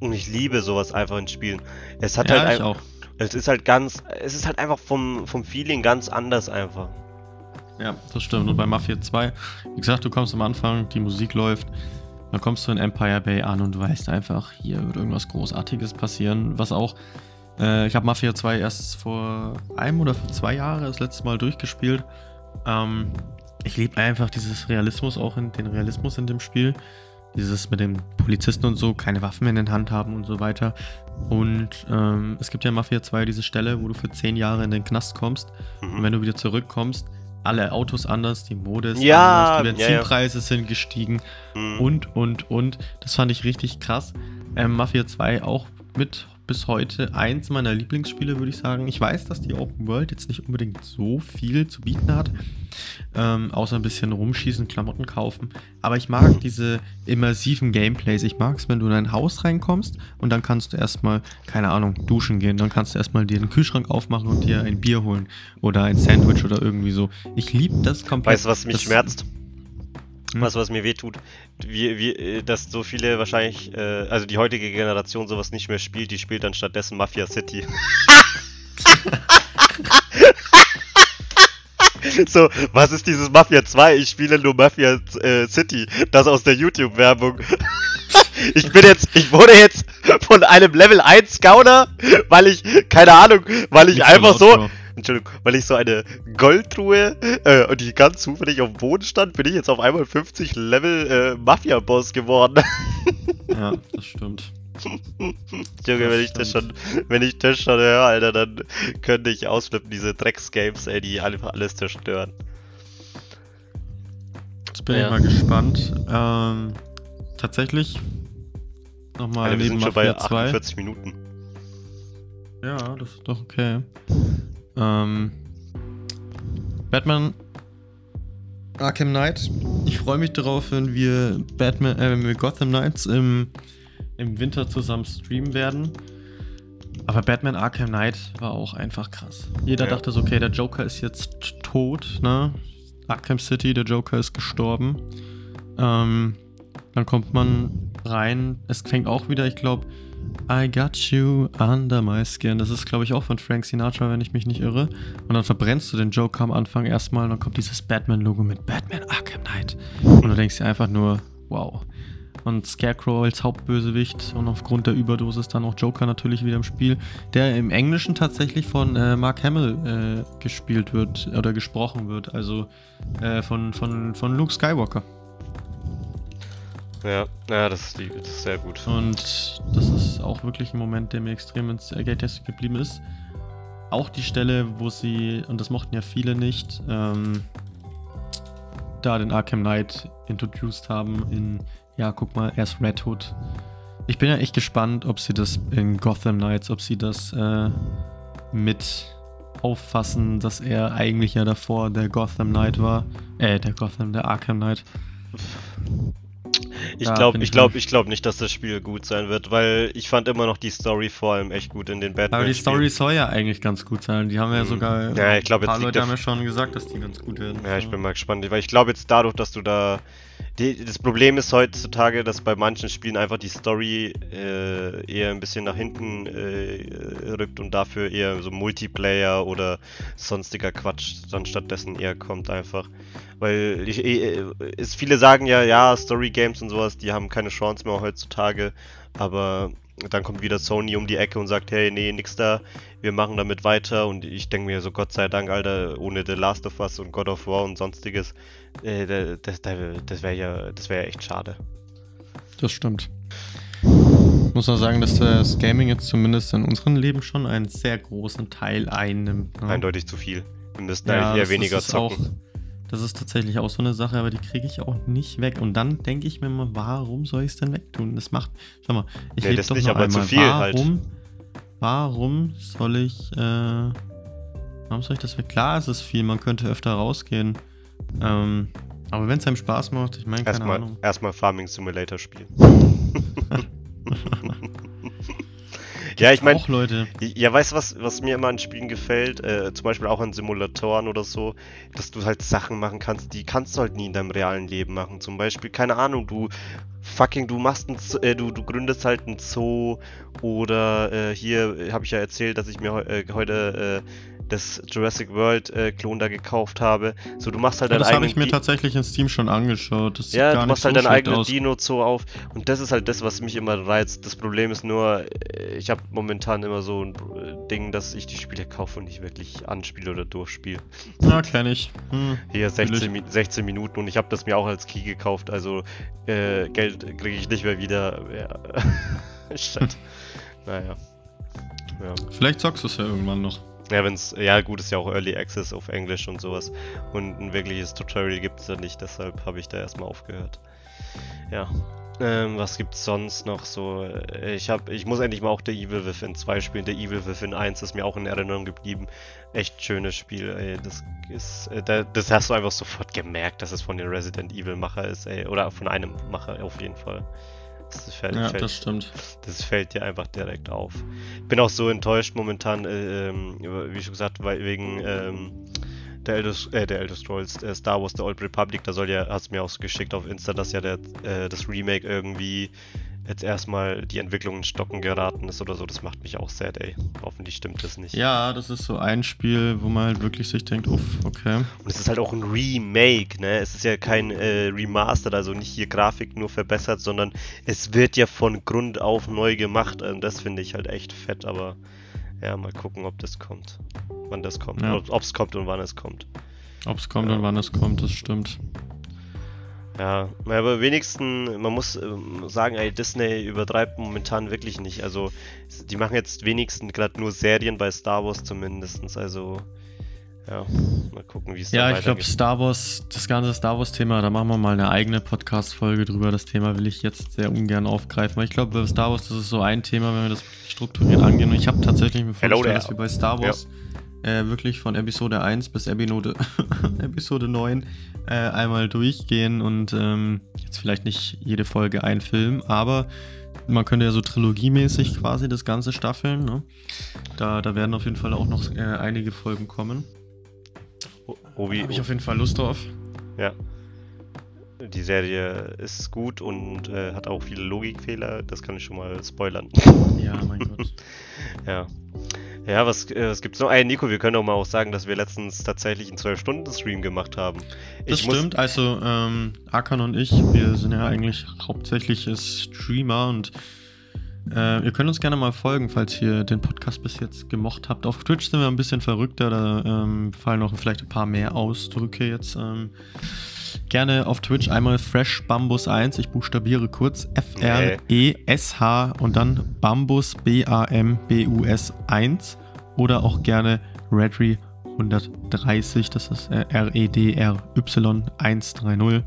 Und ich liebe sowas einfach in Spielen. Es hat ja, halt ich ein- auch. Es ist halt ganz, es ist halt einfach vom, vom Feeling ganz anders einfach. Ja, das stimmt. Und bei Mafia 2, wie gesagt, du kommst am Anfang, die Musik läuft, dann kommst du in Empire Bay an und du weißt einfach, hier wird irgendwas Großartiges passieren. Was auch, äh, ich habe Mafia 2 erst vor einem oder vor zwei Jahren das letzte Mal durchgespielt. Ähm, ich liebe einfach dieses Realismus, auch in den Realismus in dem Spiel. Dieses mit den Polizisten und so, keine Waffen in den Hand haben und so weiter. Und ähm, es gibt ja in Mafia 2 diese Stelle, wo du für zehn Jahre in den Knast kommst. Und Mhm. wenn du wieder zurückkommst, alle Autos anders, die Mode ist Ja, anders, die ja, ja. Benzinpreise sind gestiegen Mhm. und, und, und. Das fand ich richtig krass. Ähm, Mafia 2 auch mit bis heute eins meiner Lieblingsspiele, würde ich sagen. Ich weiß, dass die Open World jetzt nicht unbedingt so viel zu bieten hat. Ähm, außer ein bisschen rumschießen, Klamotten kaufen. Aber ich mag diese immersiven Gameplays. Ich mag es, wenn du in ein Haus reinkommst und dann kannst du erstmal, keine Ahnung, duschen gehen. Dann kannst du erstmal dir den Kühlschrank aufmachen und dir ein Bier holen. Oder ein Sandwich oder irgendwie so. Ich liebe das komplett. Weißt du, was mich das, schmerzt? Hm? Was, was mir wehtut? Wie, wie, äh, dass so viele wahrscheinlich, äh, also die heutige Generation sowas nicht mehr spielt, die spielt dann stattdessen Mafia City. so, was ist dieses Mafia 2? Ich spiele nur Mafia äh, City. Das aus der YouTube-Werbung. Ich bin jetzt, ich wurde jetzt von einem Level 1 Scouter, weil ich, keine Ahnung, weil ich Nicht einfach so, Bro. Entschuldigung, weil ich so eine Goldtruhe äh, und die ganz zufällig auf dem Boden stand, bin ich jetzt auf einmal 50 Level äh, Mafia-Boss geworden. Ja, das stimmt. Junge, wenn ich das schon, wenn ich das schon höre, Alter, dann könnte ich ausflippen, diese Drecksgames, ey, die einfach alles zerstören. Jetzt bin Ja. ich mal gespannt. Ähm, tatsächlich nochmal Alter, wir sind schon bei Mafia 2. 48 Minuten. Ja, das ist doch okay. Ähm, Batman Arkham Knight. Ich freue mich darauf, wenn wir Batman, äh, wenn wir Gotham Knights im, im Winter zusammen streamen werden. Aber Batman Arkham Knight war auch einfach krass. Jeder Ja. dachte so, okay, der Joker ist jetzt tot, ne? Arkham City, der Joker ist gestorben. Ähm, dann kommt man rein. Es fängt auch wieder, ich glaube, I got you under my skin. Das ist, glaube ich, auch von Frank Sinatra, wenn ich mich nicht irre. Und dann verbrennst du den Joker am Anfang erstmal und dann kommt dieses Batman-Logo mit Batman Arkham Knight. Und du denkst dir einfach nur, wow. Und Scarecrow als Hauptbösewicht und aufgrund der Überdosis dann auch Joker natürlich wieder im Spiel, der im Englischen tatsächlich von äh, Mark Hamill äh, gespielt wird oder gesprochen wird. Also äh, von, von, von Luke Skywalker. Ja, ja, das ist, die, das ist sehr gut. Und das ist auch wirklich ein Moment, der mir extrem ins Gedächtnis geblieben ist. Auch die Stelle, wo sie, und das mochten ja viele nicht, ähm, da den Arkham Knight introduced haben in, ja, guck mal, erst Red Hood. Ich bin ja echt gespannt, ob sie das in Gotham Knights, ob sie das äh, mit auffassen, dass er eigentlich ja davor der Gotham Knight war. Äh, der Gotham, der Arkham Knight. Ich Ja, glaube, ich ich glaube, ich glaube nicht, dass das Spiel gut sein wird, weil ich fand immer noch die Story vor allem echt gut in den Batman. Aber die Story soll ja eigentlich ganz gut sein. Die haben ja Mhm. sogar. Ja, ich glaub, ein paar jetzt Leute haben ja schon gesagt, dass die ganz gut werden. Ja, ich So. bin mal gespannt, weil ich glaube jetzt dadurch, dass du da. Die, das Problem ist heutzutage, dass bei manchen Spielen einfach die Story äh, eher ein bisschen nach hinten äh, rückt und dafür eher so Multiplayer oder sonstiger Quatsch dann stattdessen eher kommt einfach. Weil ich, äh, es, viele sagen ja, ja, Story Games und sowas, die haben keine Chance mehr heutzutage, aber dann kommt wieder Sony um die Ecke und sagt, hey, nee, nix da, wir machen damit weiter und ich denke mir so, Gott sei Dank, Alter, ohne The Last of Us und God of War und sonstiges, äh, da- das, das, wäre ja, das wäre ja echt schade. Das stimmt. muss auch sagen, dass das Gaming jetzt zumindest in unserem Leben schon einen sehr großen Teil einnimmt. Ne? Eindeutig zu viel. Wir müssten ja, eigentlich eher weniger zocken. Das ist tatsächlich auch so eine Sache, aber die kriege ich auch nicht weg. Und dann denke ich mir mal, warum soll ich es denn wegtun? Das macht, schau mal, ich nee, lebe doch nicht, noch einmal. Viel, warum, halt. warum soll ich, äh, warum soll ich das weg? Klar, es ist viel, man könnte öfter rausgehen. Ähm, aber wenn es einem Spaß macht, ich meine, keine erstmal, Ahnung. Erstmal Farming Simulator spielen. ja, ich meine, Leute. Ja, weißt du, was, was mir immer an Spielen gefällt? Äh, zum Beispiel auch an Simulatoren oder so, dass du halt Sachen machen kannst, die kannst du halt nie in deinem realen Leben machen. Zum Beispiel, keine Ahnung, du fucking, du machst ein, äh, du, du gründest halt ein Zoo oder äh, hier habe ich ja erzählt, dass ich mir he äh, heute äh, das Jurassic World äh, Klon da gekauft habe. So, du machst halt ja, eigenen. Das habe ich mir tatsächlich in Steam schon angeschaut. Das ja, du machst halt so deinen eigenen Dino-Zoo auf. Und das ist halt das, was mich immer reizt. Das Problem ist nur, äh, ich habe momentan immer so ein äh, Ding, dass ich die Spiele kaufe und nicht wirklich anspiele oder durchspiele. Ja, kenne ich. Hm, Hier 16, 16 Minuten und ich habe das mir auch als Key gekauft. Also äh, Geld kriege ich nicht mehr wieder. Ja. Shit. naja. Ja. Vielleicht zockst du es ja irgendwann noch. Ja, wenn's, ja gut, ist ja auch Early Access auf Englisch und sowas. Und ein wirkliches Tutorial gibt es da nicht, deshalb habe ich da erstmal aufgehört. Ja. Ähm, was gibt's sonst noch so? Äh, ich hab, ich muss endlich mal auch der Evil Within 2 spielen. Der Evil Within 1 ist mir auch in Erinnerung geblieben. Echt schönes Spiel, ey. Das ist, äh, das hast du einfach sofort gemerkt, dass es von den Resident Evil Macher ist, ey. Oder von einem Macher auf jeden Fall. Das fällt, ja, fällt, das stimmt. Das fällt dir einfach direkt auf. Ich bin auch so enttäuscht momentan, äh, ähm, wie schon gesagt, weil wegen ähm, der Elder, äh, der Elder Scrolls äh, Star Wars The Old Republic, da soll ja, hast du mir auch geschickt auf Insta, dass ja der, äh, das Remake irgendwie jetzt erstmal die Entwicklung in Stocken geraten ist oder so, das macht mich auch sad, ey. Hoffentlich stimmt das nicht. Ja, das ist so ein Spiel, wo man halt wirklich sich denkt, uff, okay. Und es ist halt auch ein Remake, ne? Es ist ja kein äh, Remastered, also nicht hier Grafik nur verbessert, sondern es wird ja von Grund auf neu gemacht. Und das finde ich halt echt fett, aber ja, mal gucken, ob das kommt. Wann das kommt. Ja. Ob es kommt und wann es kommt. Ob es kommt ja. und wann es kommt, das stimmt. Ja, aber wenigstens, man muss ähm, sagen, ey, Disney übertreibt momentan wirklich nicht. Also, die machen jetzt wenigstens gerade nur Serien bei Star Wars zumindest. Also, ja, mal gucken, wie es ja, Ja, ich glaube, Star Wars, das ganze Star Wars-Thema, da machen wir mal eine eigene Podcast-Folge drüber. Das Thema will ich jetzt sehr ungern aufgreifen. Weil ich glaube, bei Star Wars, das ist so ein Thema, wenn wir das strukturiert angehen. Und ich habe tatsächlich mir vorgestellt, dass wir bei Star Wars. Ja äh, wirklich von Episode 1 bis Episode, Episode 9 äh, einmal durchgehen und ähm, jetzt vielleicht nicht jede Folge ein Film, aber man könnte ja so trilogiemäßig quasi das Ganze staffeln. Ne? Da, da werden auf jeden Fall auch noch äh, einige Folgen kommen. Obi, Habe ich auf jeden Fall Lust drauf. Ja. Die Serie ist gut und äh, hat auch viele Logikfehler, das kann ich schon mal spoilern. Ja, mein Gott. ja. Ja, was, äh, was gibt's noch? Ey, Nico, wir können doch mal auch sagen, dass wir letztens tatsächlich einen 12-Stunden-Stream gemacht haben. Ich das stimmt, also ähm, Akan und ich, wir sind ja eigentlich hauptsächlich Streamer und äh, ihr könnt uns gerne mal folgen, falls ihr den Podcast bis jetzt gemocht habt. Auf Twitch sind wir ein bisschen verrückter, da ähm, fallen auch vielleicht ein paar mehr Ausdrücke jetzt. Ähm, gerne auf Twitch einmal Fresh Bambus 1. Ich buchstabiere kurz F-R-E-S-H und dann Bambus B-A-M-B-U-S 1 oder auch gerne Redry 130. Das ist äh, R-E-D-R-Y 130.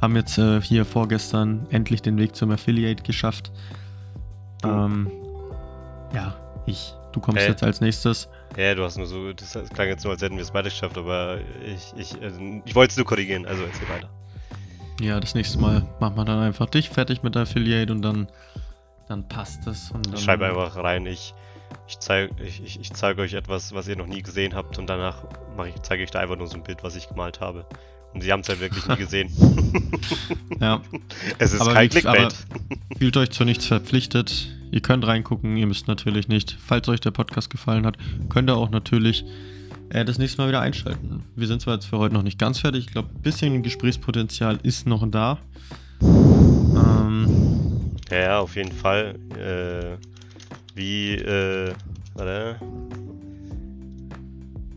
Haben jetzt äh, hier vorgestern endlich den Weg zum Affiliate geschafft. Ähm, ja, ich. Du kommst äh. jetzt als nächstes. Ja, du hast nur so, das klang jetzt nur, als hätten wir es beide geschafft, aber ich, ich, also, ich wollte es nur korrigieren, also erzähl weiter. Ja, das nächste Mal machen wir dann einfach dich fertig mit der Affiliate und dann, dann passt es. Und Schreib einfach rein, ich, ich zeige ich, ich, ich zeig euch etwas, was ihr noch nie gesehen habt und danach ich, zeige ich da einfach nur so ein Bild, was ich gemalt habe. Und sie haben es ja wirklich nie gesehen. ja. Es ist aber kein Clickbait. Fühlt euch zu nichts verpflichtet. Ihr könnt reingucken, ihr müsst natürlich nicht. Falls euch der Podcast gefallen hat, könnt ihr auch natürlich äh, das nächste Mal wieder einschalten. Wir sind zwar jetzt für heute noch nicht ganz fertig. Ich glaube, ein bisschen Gesprächspotenzial ist noch da. Ähm, ja, auf jeden Fall. Äh, wie, äh, warte.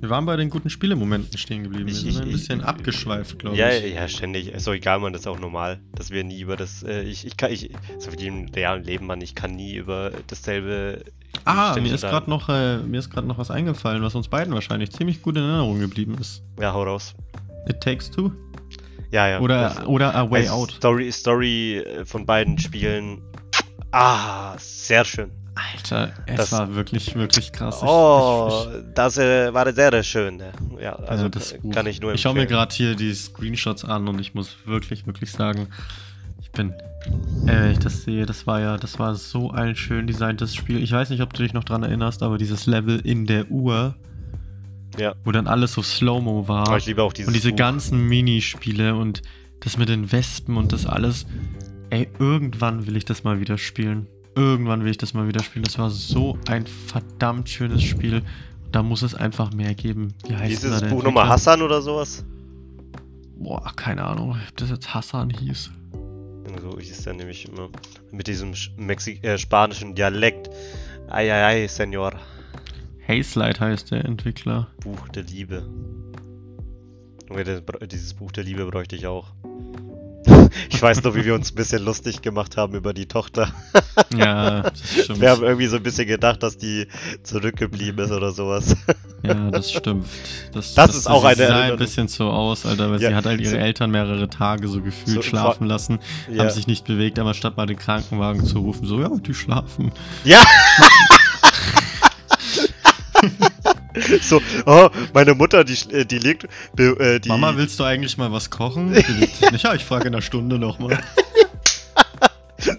Wir waren bei den guten Spielemomenten stehen geblieben. Wir Ich- sind ich- ein bisschen ich- abgeschweift, glaube Ja, ich. ja, ständig. Ist doch egal, man, das ist auch normal, dass wir nie über das, äh, ich, ich kann, ich, so wie im realen Leben, man, ich kann nie über dasselbe. Ah, mir ist gerade noch, äh, mir ist gerade noch was eingefallen, was uns beiden wahrscheinlich ziemlich gut in Erinnerung geblieben ist. Ja, hau raus. It Takes Two? Ja, ja. Oder, das- oder A Way Out. Story, Story äh, von beiden Spielen. Ah, sehr schön. Alter, es Das- war wirklich, wirklich krass. Ich- Oh, ich, das äh, war sehr schön. ne? Ja, ich, also ja, das kann- Buch. kann ich nur Ich schaue mir empfehlen. gerade hier die Screenshots an und ich muss wirklich, wirklich sagen, ich bin, äh, ich das sehe, das war ja, das war so ein schön designtes Spiel. Ich weiß nicht, ob du dich noch dran erinnerst, aber dieses Level in der Uhr, Ja. wo dann alles so Slow-Mo war. Aber ich liebe auch dieses Und diese Buch. ganzen Minispiele und das mit den Wespen und das alles. Ey, irgendwann will ich das mal wieder spielen. Irgendwann will ich das mal wieder spielen. Das war so ein verdammt schönes Spiel. Da muss es einfach mehr geben. Wie heißt denn da Buch nochmal? Hassan oder sowas? Boah, keine Ahnung, ob das jetzt Hassan hieß. So hieß der nämlich immer. Mit diesem Mexi äh, spanischen Dialekt. Ay, ay, ay, Senor. Hazelight heißt der Entwickler. Buch der Liebe. Das Dieses Buch der Liebe bräuchte ich auch. Ich weiß noch, wie wir uns ein bisschen lustig gemacht haben über die Tochter. Ja, das stimmt. Wir haben irgendwie so ein bisschen gedacht, dass die zurückgeblieben ist oder sowas. Ja, das stimmt. Das, Das ist auch sie eine sah ein bisschen so aus, Alter, weil Ja, sie hat halt ihre so- Eltern mehrere Tage so gefühlt So, schlafen lassen, Ja. haben sich nicht bewegt, aber statt mal den Krankenwagen zu rufen, so, ja, die schlafen. Ja! so, oh, meine Mutter, die, äh, die liegt, be- äh, die, Mama, willst du eigentlich mal was kochen? Ja, ich frage in einer Stunde nochmal.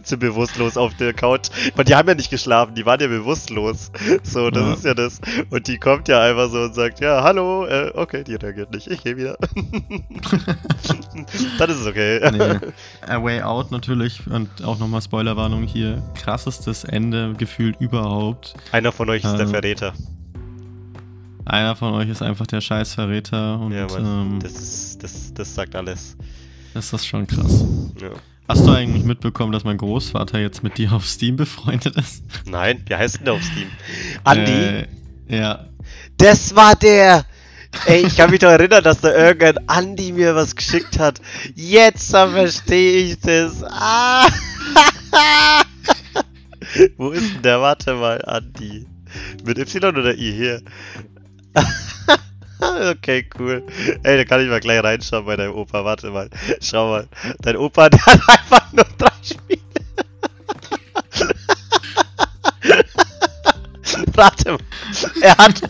sind bewusstlos auf der Couch. Weil die haben ja nicht geschlafen, die waren ja bewusstlos. So, das Ja. ist ja das. Und die kommt ja einfach so und sagt, ja, hallo, äh, okay, die reagiert nicht, ich gehe wieder. Dann ist es okay. Nee. A Way Out natürlich und auch nochmal Spoilerwarnung hier. Krassestes Ende gefühlt überhaupt. Einer von euch ist der Ähm, Verräter. Einer von euch ist einfach der Scheißverräter und Ja, ähm, das, ist, das, das sagt alles. das ist schon krass. Ja. Hast du eigentlich mitbekommen, dass mein Großvater jetzt mit dir auf Steam befreundet ist? Nein, wie heißt denn der auf Steam? Andi? Äh, ja. Das war der! Ey, ich kann mich doch erinnern, dass da irgendein Andi mir was geschickt hat. Jetzt verstehe ich das. Ah! Wo ist denn der? Warte mal, Andi. Mit Y oder I hier? okay, cool. Ey, da kann ich mal gleich reinschauen bei deinem Opa. Warte mal. Schau mal. Dein Opa, hat einfach nur drei Spiele. Warte mal. Er hat.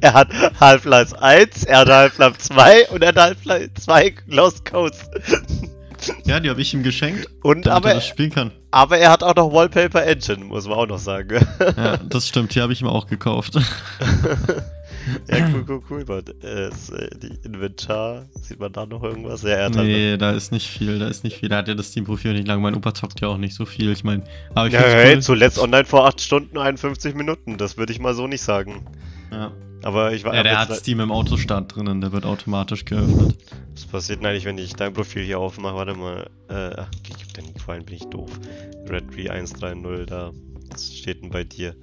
er hat Half-Life 1, er hat Half-Life 2 und er hat Half-Life 2 Lost Codes. Ja, die habe ich ihm geschenkt, Und damit er aber, das spielen kann. aber er hat auch noch Wallpaper Engine, muss man auch noch sagen. Ja, das stimmt, die habe ich ihm auch gekauft. ja, cool, cool, cool. Man, äh, die Inventar, sieht man da noch irgendwas? Ja, er halt Nee, da ist nicht viel, da ist nicht viel. Da hat ja das Steam-Profil nicht lang. Mein Opa zockt ja auch nicht so viel. Ich meine, aber ich Ja, hey, cool. zuletzt online vor 8 Stunden 51 Minuten. Das würde ich mal so nicht sagen. Ja. Aber ich war. ja, der hat Steam im Autostart drinnen, der wird automatisch geöffnet. Was passiert eigentlich, wenn ich dein Profil hier aufmache? Warte mal. Äh, ach, ich hab nie gefallen, bin ich doof. Redry 130 da. Was steht denn bei dir?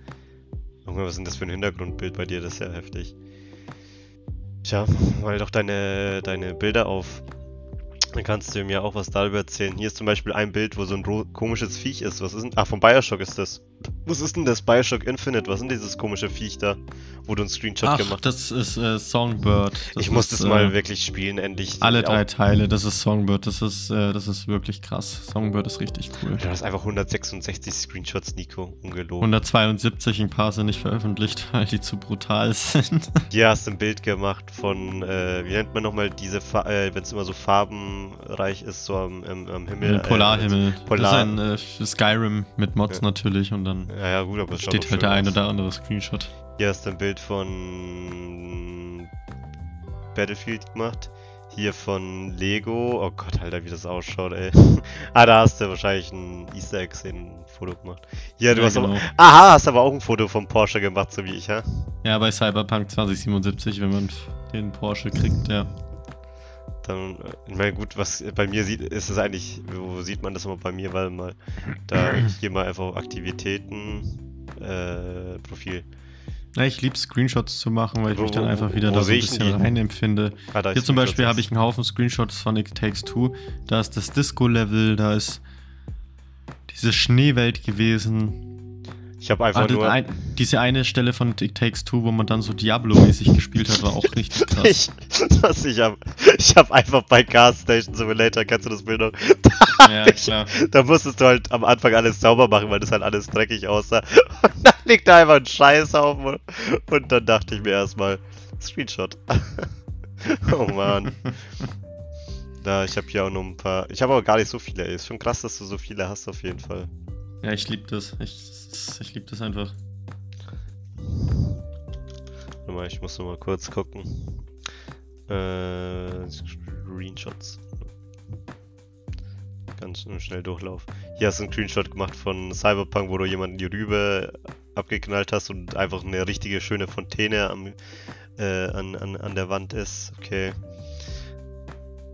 Junge, was ist denn das für ein Hintergrundbild bei dir? Das ist ja heftig. Tja, mal doch deine, deine Bilder auf. Dann kannst du mir auch was darüber erzählen. Hier ist zum Beispiel ein Bild, wo so ein komisches Viech ist. Was ist denn? Ach, von Bioshock ist das. Was ist denn das? Bioshock Infinite. Was denn dieses komische Viech da? Wo du einen Screenshot Ach, gemacht hast. das ist äh, Songbird. Das Ich muss ist, das mal äh, wirklich spielen, endlich. Alle drei Teile, das ist Songbird. Das ist, äh, das ist wirklich krass. Songbird ist richtig cool. Du hast einfach 166 Screenshots, Nico. Ungelogen. 172, ein paar sind nicht veröffentlicht, weil die zu brutal sind. Hier hast du ein Bild gemacht von, äh, wie nennt man nochmal diese, Fa äh, wenn es immer so farbenreich ist, so am, am, am Himmel. Äh, Polarhimmel. Polar- Das ist ein äh, Skyrim mit Mods Ja. natürlich und dann ja, ja, gut, aber es steht halt der ein oder andere Screenshot. Hier hast du ein Bild von Battlefield gemacht. Hier von Lego. Oh Gott, Alter, wie das ausschaut, ey. ah, da hast du wahrscheinlich ein Easter Egg ein Foto gemacht. Hier, du Ja, hast aber, genau. Aha, hast aber auch ein Foto vom Porsche gemacht, so wie ich, ja? Ja, bei Cyberpunk 2077, wenn man den Porsche kriegt, ja. Dann, äh, ich meine, gut, was bei mir sieht, ist es eigentlich, wo sieht man das immer bei mir, weil mal, da hier mal einfach Aktivitäten, äh, Profil. Ja, ich liebe Screenshots zu machen, weil ich Wo- mich dann einfach wieder wo da so ein bisschen rein empfinde. Ah, Hier zum Beispiel habe ich einen Haufen Screenshots von It Takes Two. Da ist das Disco-Level, da ist diese Schneewelt gewesen. Ich habe einfach Ah, die- nur. ein, diese eine Stelle von It Takes Two, wo man dann so Diablo-mäßig gespielt hat, war auch richtig krass. Ich, was ich hab, ich hab einfach bei Gas Station Simulator, kennst du das Bild noch? ja, ich- klar. Da musstest du halt am Anfang alles sauber machen, weil das halt alles dreckig aussah. Und dann liegt da einfach ein Scheißhaufen. Und, und dann dachte ich mir erstmal, Screenshot. oh man. Da, ich habe hier auch noch ein paar. Ich habe aber gar nicht so viele, ey. Ist schon krass, dass du so viele hast auf jeden Fall. Ja, ich liebe das. Ich, ich liebe das einfach. Mal, ich muss noch mal kurz gucken. Äh, Screenshots. Ganz schnell Durchlauf. Hier hast du einen Screenshot gemacht von Cyberpunk, wo du jemanden die Rübe abgeknallt hast und einfach eine richtige schöne Fontäne am, äh, an, an, an der Wand ist. Okay.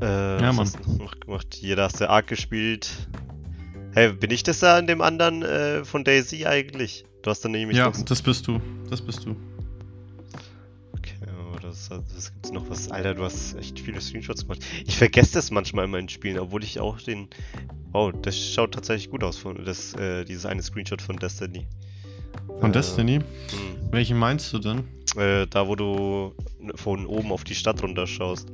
Äh, Ja, was Mann. hast du noch gemacht? Hier, da hast du Ark gespielt. Hey, bin ich das da an dem anderen äh, von Daisy eigentlich? Du hast dann nämlich Ja, das bist du. Das bist du. Okay, aber das, das gibt's noch was. Alter, du hast echt viele Screenshots gemacht. Ich vergesse das manchmal in meinen Spielen, obwohl ich auch den. Wow, das schaut tatsächlich gut aus, von, das, äh, dieses eine Screenshot von Destiny. Von Äh, Destiny? Welchen meinst du denn? Äh, da, wo du von oben auf die Stadt runter schaust.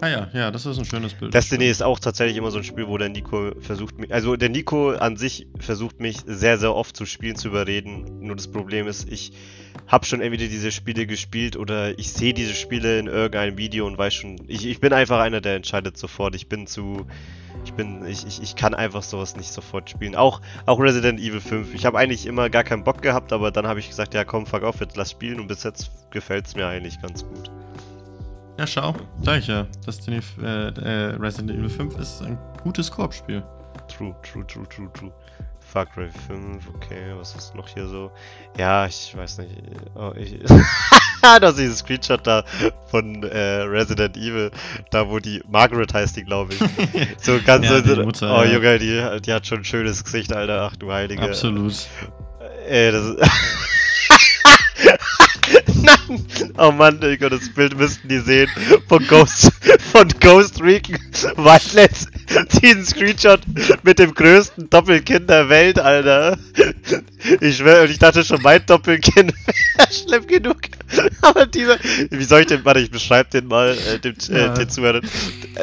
Ah ja, ja, das ist ein schönes Bild. Destiny ist auch tatsächlich immer so ein Spiel, wo der Nico versucht mich, also der Nico an sich versucht mich sehr, sehr oft zu Spielen zu überreden. Nur das Problem ist, ich habe schon entweder diese Spiele gespielt oder ich sehe diese Spiele in irgendeinem Video und weiß schon, ich, ich bin einfach einer, der entscheidet sofort. Ich bin zu, ich bin, ich, ich, ich kann einfach sowas nicht sofort spielen. Auch, auch Resident Evil 5. Ich habe eigentlich immer gar keinen Bock gehabt, aber dann habe ich gesagt, ja komm, fuck auf, jetzt lass spielen und bis jetzt gefällt's mir eigentlich ganz gut. Ja, schau. Sag ich ja. Destiny äh, äh, Resident Evil 5 ist ein gutes Koop-Spiel. True, true, true, true, true. Far Cry 5, okay, was ist noch hier so? Ja, ich weiß nicht. Oh, ich. das ist dieses Screenshot da von äh, Resident Evil, da wo die Margaret heißt die, glaube ich. So ganz Ja, so, Mutter, Oh ja. Junge, die, die hat schon ein schönes Gesicht, Alter. Ach du Heilige. Absolut. Ey, das ist. Oh Mann, Digga, das Bild müssten die sehen. Von Ghost, von Ghost Recon Wildlands. Diesen Screenshot mit dem größten Doppelkinn der Welt, Alter. Ich schwör, und ich dachte schon, mein Doppelkinn wäre schlimm genug. Aber dieser. Wie soll ich den. Warte, ich beschreibe den mal, äh, dem, äh, Ja. den Zuhörern.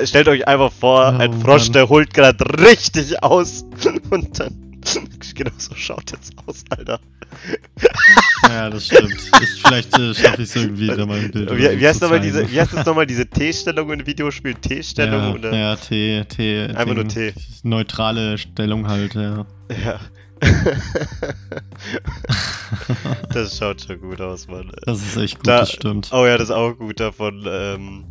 Stellt euch einfach vor, Oh, ein Frosch, Mann. der holt gerade richtig aus. Und dann. Genau so schaut jetzt aus, Alter. Ja, das stimmt. Ich, vielleicht äh, schaffe ich es irgendwie, da mal ein Bild Wie, wie heißt nochmal diese, wie heißt das nochmal, diese T-Stellung in Videospielen? T-Stellung ja, oder? ja, T, T. Einfach nur Ding. T. Neutrale Stellung halt, ja. Ja. das schaut schon gut aus, Mann. Das ist echt gut, Da- das stimmt. Oh ja, das ist auch gut davon. Ähm,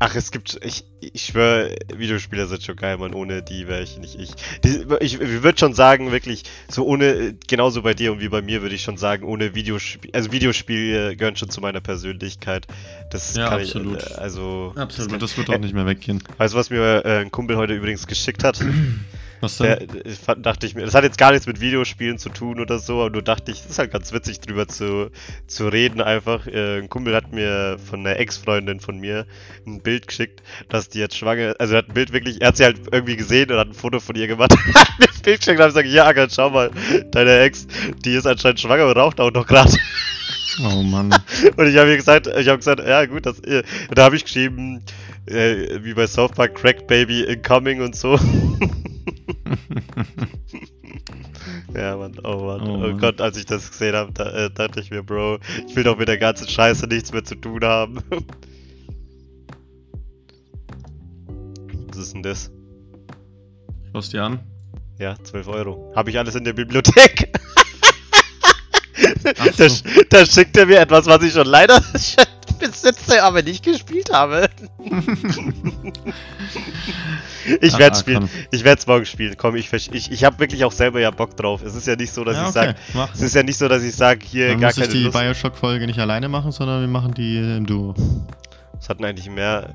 ach, es gibt, ich, ich schwöre, Videospieler sind schon geil, Mann. Ohne die wäre ich nicht ich. Die, ich. Ich würde schon sagen, wirklich, so ohne, genauso bei dir und wie bei mir, würde ich schon sagen, ohne Videospiel, also Videospiele gehören schon zu meiner Persönlichkeit. Das Ja, kann absolut. ich, äh, also. Absolut, das wird auch nicht mehr weggehen. Weißt du, was mir äh, ein Kumpel heute übrigens geschickt hat? Was Der, denn? fand- dachte ich mir, das hat jetzt gar nichts mit Videospielen zu tun oder so, aber nur dachte ich, das ist halt ganz witzig drüber zu, zu reden einfach. Äh, ein Kumpel hat mir von einer Ex-Freundin von mir ein Bild geschickt, dass die jetzt schwanger also er hat ein Bild wirklich, er hat sie halt irgendwie gesehen und hat ein Foto von ihr gemacht. mir ein Bild geschickt und hab gesagt, ja, Agatha, schau mal, deine Ex, die ist anscheinend schwanger und raucht auch noch gerade. Oh Mann. Und ich habe ihr gesagt, ich habe gesagt, ja gut, das, äh, da habe ich geschrieben, äh, wie bei South Park, Crack Baby incoming und so. ja, Mann, oh Mann, Oh oh. Gott, als ich das gesehen habe, da, äh, dachte ich mir, Bro, ich will doch mit der ganzen Scheiße nichts mehr zu tun haben. Was ist denn das? Schau's dir an. Ja, 12 Euro. Habe ich alles in der Bibliothek? Da, so. da schickt er mir etwas, was ich schon leider besitze, aber nicht gespielt habe. ich werde ah, spielen. Ich werde es morgen spielen. Komm, ich ich, ich habe wirklich auch selber ja Bock drauf. Es ist ja nicht so, dass Ja, ich okay, sage, es ist ja nicht so, dass ich sage, hier Dann gar muss ich keine die Lust. Bioshock-Folge nicht alleine machen, sondern wir machen die im Duo. Es hatten eigentlich mehr.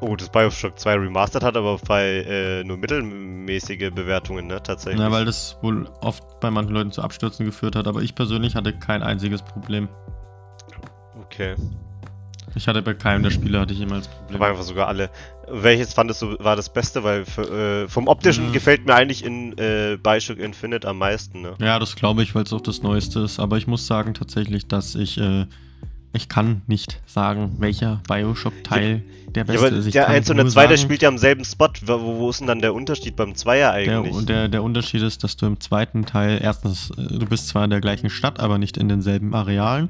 Oh, das Bioshock 2 Remastered hat aber bei äh, nur mittelmäßige Bewertungen, ne, tatsächlich. Ja, weil das wohl oft bei manchen Leuten zu Abstürzen geführt hat, aber ich persönlich hatte kein einziges Problem. Okay. Ich hatte bei keinem der Spiele hatte ich jemals Probleme. Aber einfach sogar alle. Welches fandest du war das Beste? Weil für, äh, vom optischen Mhm. gefällt mir eigentlich in äh, Bioshock Infinite am meisten, ne? Ja, das glaube ich, weil es auch das Neueste ist. Aber ich muss sagen tatsächlich, dass ich, äh, ich kann nicht sagen, welcher Bioshock-Teil der Ja, beste aber ist. Ich der kann 1 und der nur 2, der spielt ja am selben Spot. Wo, wo ist denn dann der Unterschied beim Zweier der, eigentlich? und der, der Unterschied ist, dass du im zweiten Teil, erstens, äh, du bist zwar in der gleichen Stadt, aber nicht in denselben Arealen.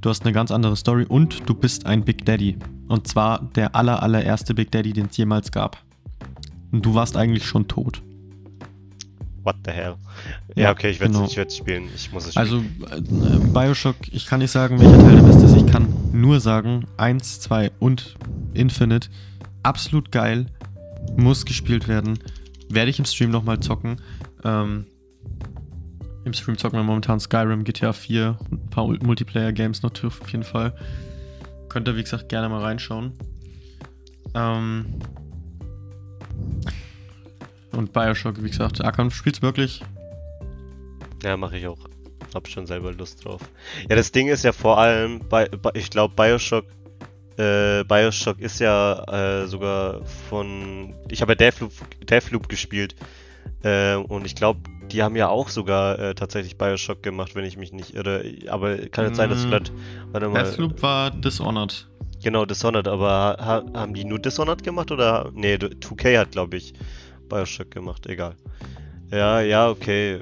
Du hast eine ganz andere Story und du bist ein Big Daddy. Und zwar der aller, allererste Big Daddy, den es jemals gab. Und du warst eigentlich schon tot. What the hell? Ja, okay, ich werde genau. ich werd's spielen. Ich muss es spielen. Also, äh, Bioshock, ich kann nicht sagen, welcher Teil der beste ist. Ich kann nur sagen, 1, 2 und Infinite. Absolut geil. Muss gespielt werden. Werde ich im Stream nochmal zocken. Ähm, Im Stream zocken wir momentan Skyrim, GTA 4 und ein paar Ul- Multiplayer-Games natürlich auf jeden Fall. Könnt ihr, wie gesagt, gerne mal reinschauen. Ähm, und Bioshock, wie gesagt, Arkham spielt's wirklich. Ja, mache ich auch. Hab schon selber Lust drauf. Ja, das Ding ist ja vor allem, bei, ich glaube, Bioshock, äh, Bioshock ist ja äh, sogar von, ich habe ja Deathloop, Deathloop gespielt äh, und ich glaube, die haben ja auch sogar äh, tatsächlich Bioshock gemacht, wenn ich mich nicht irre. Aber kann jetzt sein, dass Mm. vielleicht, warte mal, Deathloop war Dishonored. genau Dishonored, aber ha, haben die nur Dishonored gemacht oder? Nee, 2K hat glaube ich Bioshock gemacht, egal. Ja, ja, okay.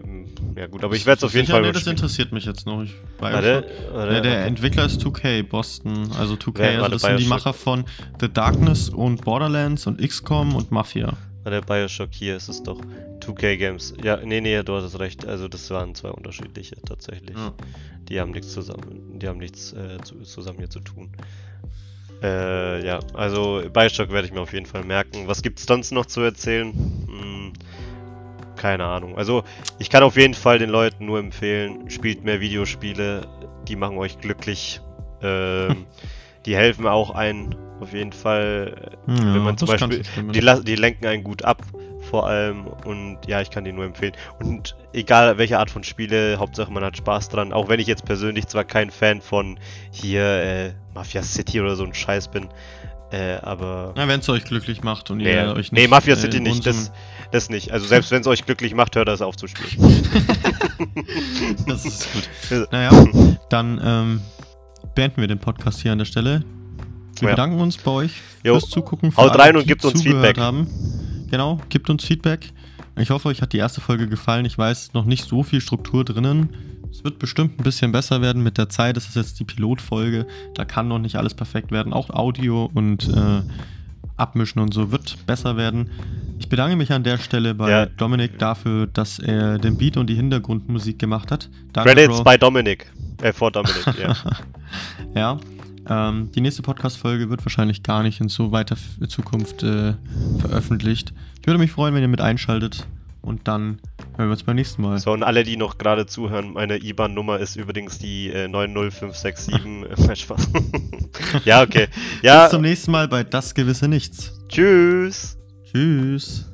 Ja gut, aber ich werde es auf jeden Sicher? Fall Nee, das interessiert mich jetzt noch. Ich, Warte, Bioshock. warte, Ja, der warte. Entwickler ist 2K, Boston. Also 2K, Wer- also das sind die Bioshock. Macher von The Darkness und Borderlands und XCOM und Mafia. Der Bioshock hier ist es doch. 2K Games. Ja, nee, nee, du hattest recht. Also das waren zwei unterschiedliche tatsächlich. Ja. Die haben nichts zusammen, die haben nichts äh, zu, zusammen hier zu tun. Äh, ja, also Bioshock werde ich mir auf jeden Fall merken. Was gibt's sonst noch zu erzählen? Hm, keine Ahnung. Also ich kann auf jeden Fall den Leuten nur empfehlen, spielt mehr Videospiele. Die machen euch glücklich. Ähm, die helfen auch ein, auf jeden Fall. Ja, wenn man zum Beispiel, die, die lenken einen gut ab, vor allem. Und ja, ich kann die nur empfehlen. Und egal welche Art von Spiele, Hauptsache man hat Spaß dran. Auch wenn ich jetzt persönlich zwar kein Fan von hier äh, Mafia City oder so ein Scheiß bin, äh, aber. Ja, wenn es euch glücklich macht und Nee, ihr euch nee nicht, Mafia äh, City in nicht, das, das nicht. Also selbst wenn es euch glücklich macht, hört das auf zu spielen. das ist gut. Ja. Naja, dann ähm, beenden wir den Podcast hier an der Stelle. Wir Ja. bedanken uns bei euch Jo. fürs Zugucken. Haut alle, rein und die gebt uns Feedback. Haben. Genau, gebt uns Feedback. Ich hoffe, euch hat die erste Folge gefallen. Ich weiß, noch nicht so viel Struktur drinnen. Es wird bestimmt ein bisschen besser werden mit der Zeit. Das ist jetzt die Pilotfolge. Da kann noch nicht alles perfekt werden. Auch Audio und äh, Abmischen und so wird besser werden. Ich bedanke mich an der Stelle bei Ja. Dominik dafür, dass er den Beat und die Hintergrundmusik gemacht hat. Danke, Credits Bro. bei Dominik. Äh, vor Dominik, ja. Ja. Ähm, die nächste Podcast-Folge wird wahrscheinlich gar nicht in so weiter Zukunft äh, veröffentlicht. Ich würde mich freuen, wenn ihr mit einschaltet. Und dann hören wir uns beim nächsten Mal. So, und alle, die noch gerade zuhören, meine IBAN-Nummer ist übrigens die äh, 90567. Äh, Spaß. ja, okay. Ja, Bis zum nächsten Mal bei Das gewisse Nichts. tschüss. Tschüss.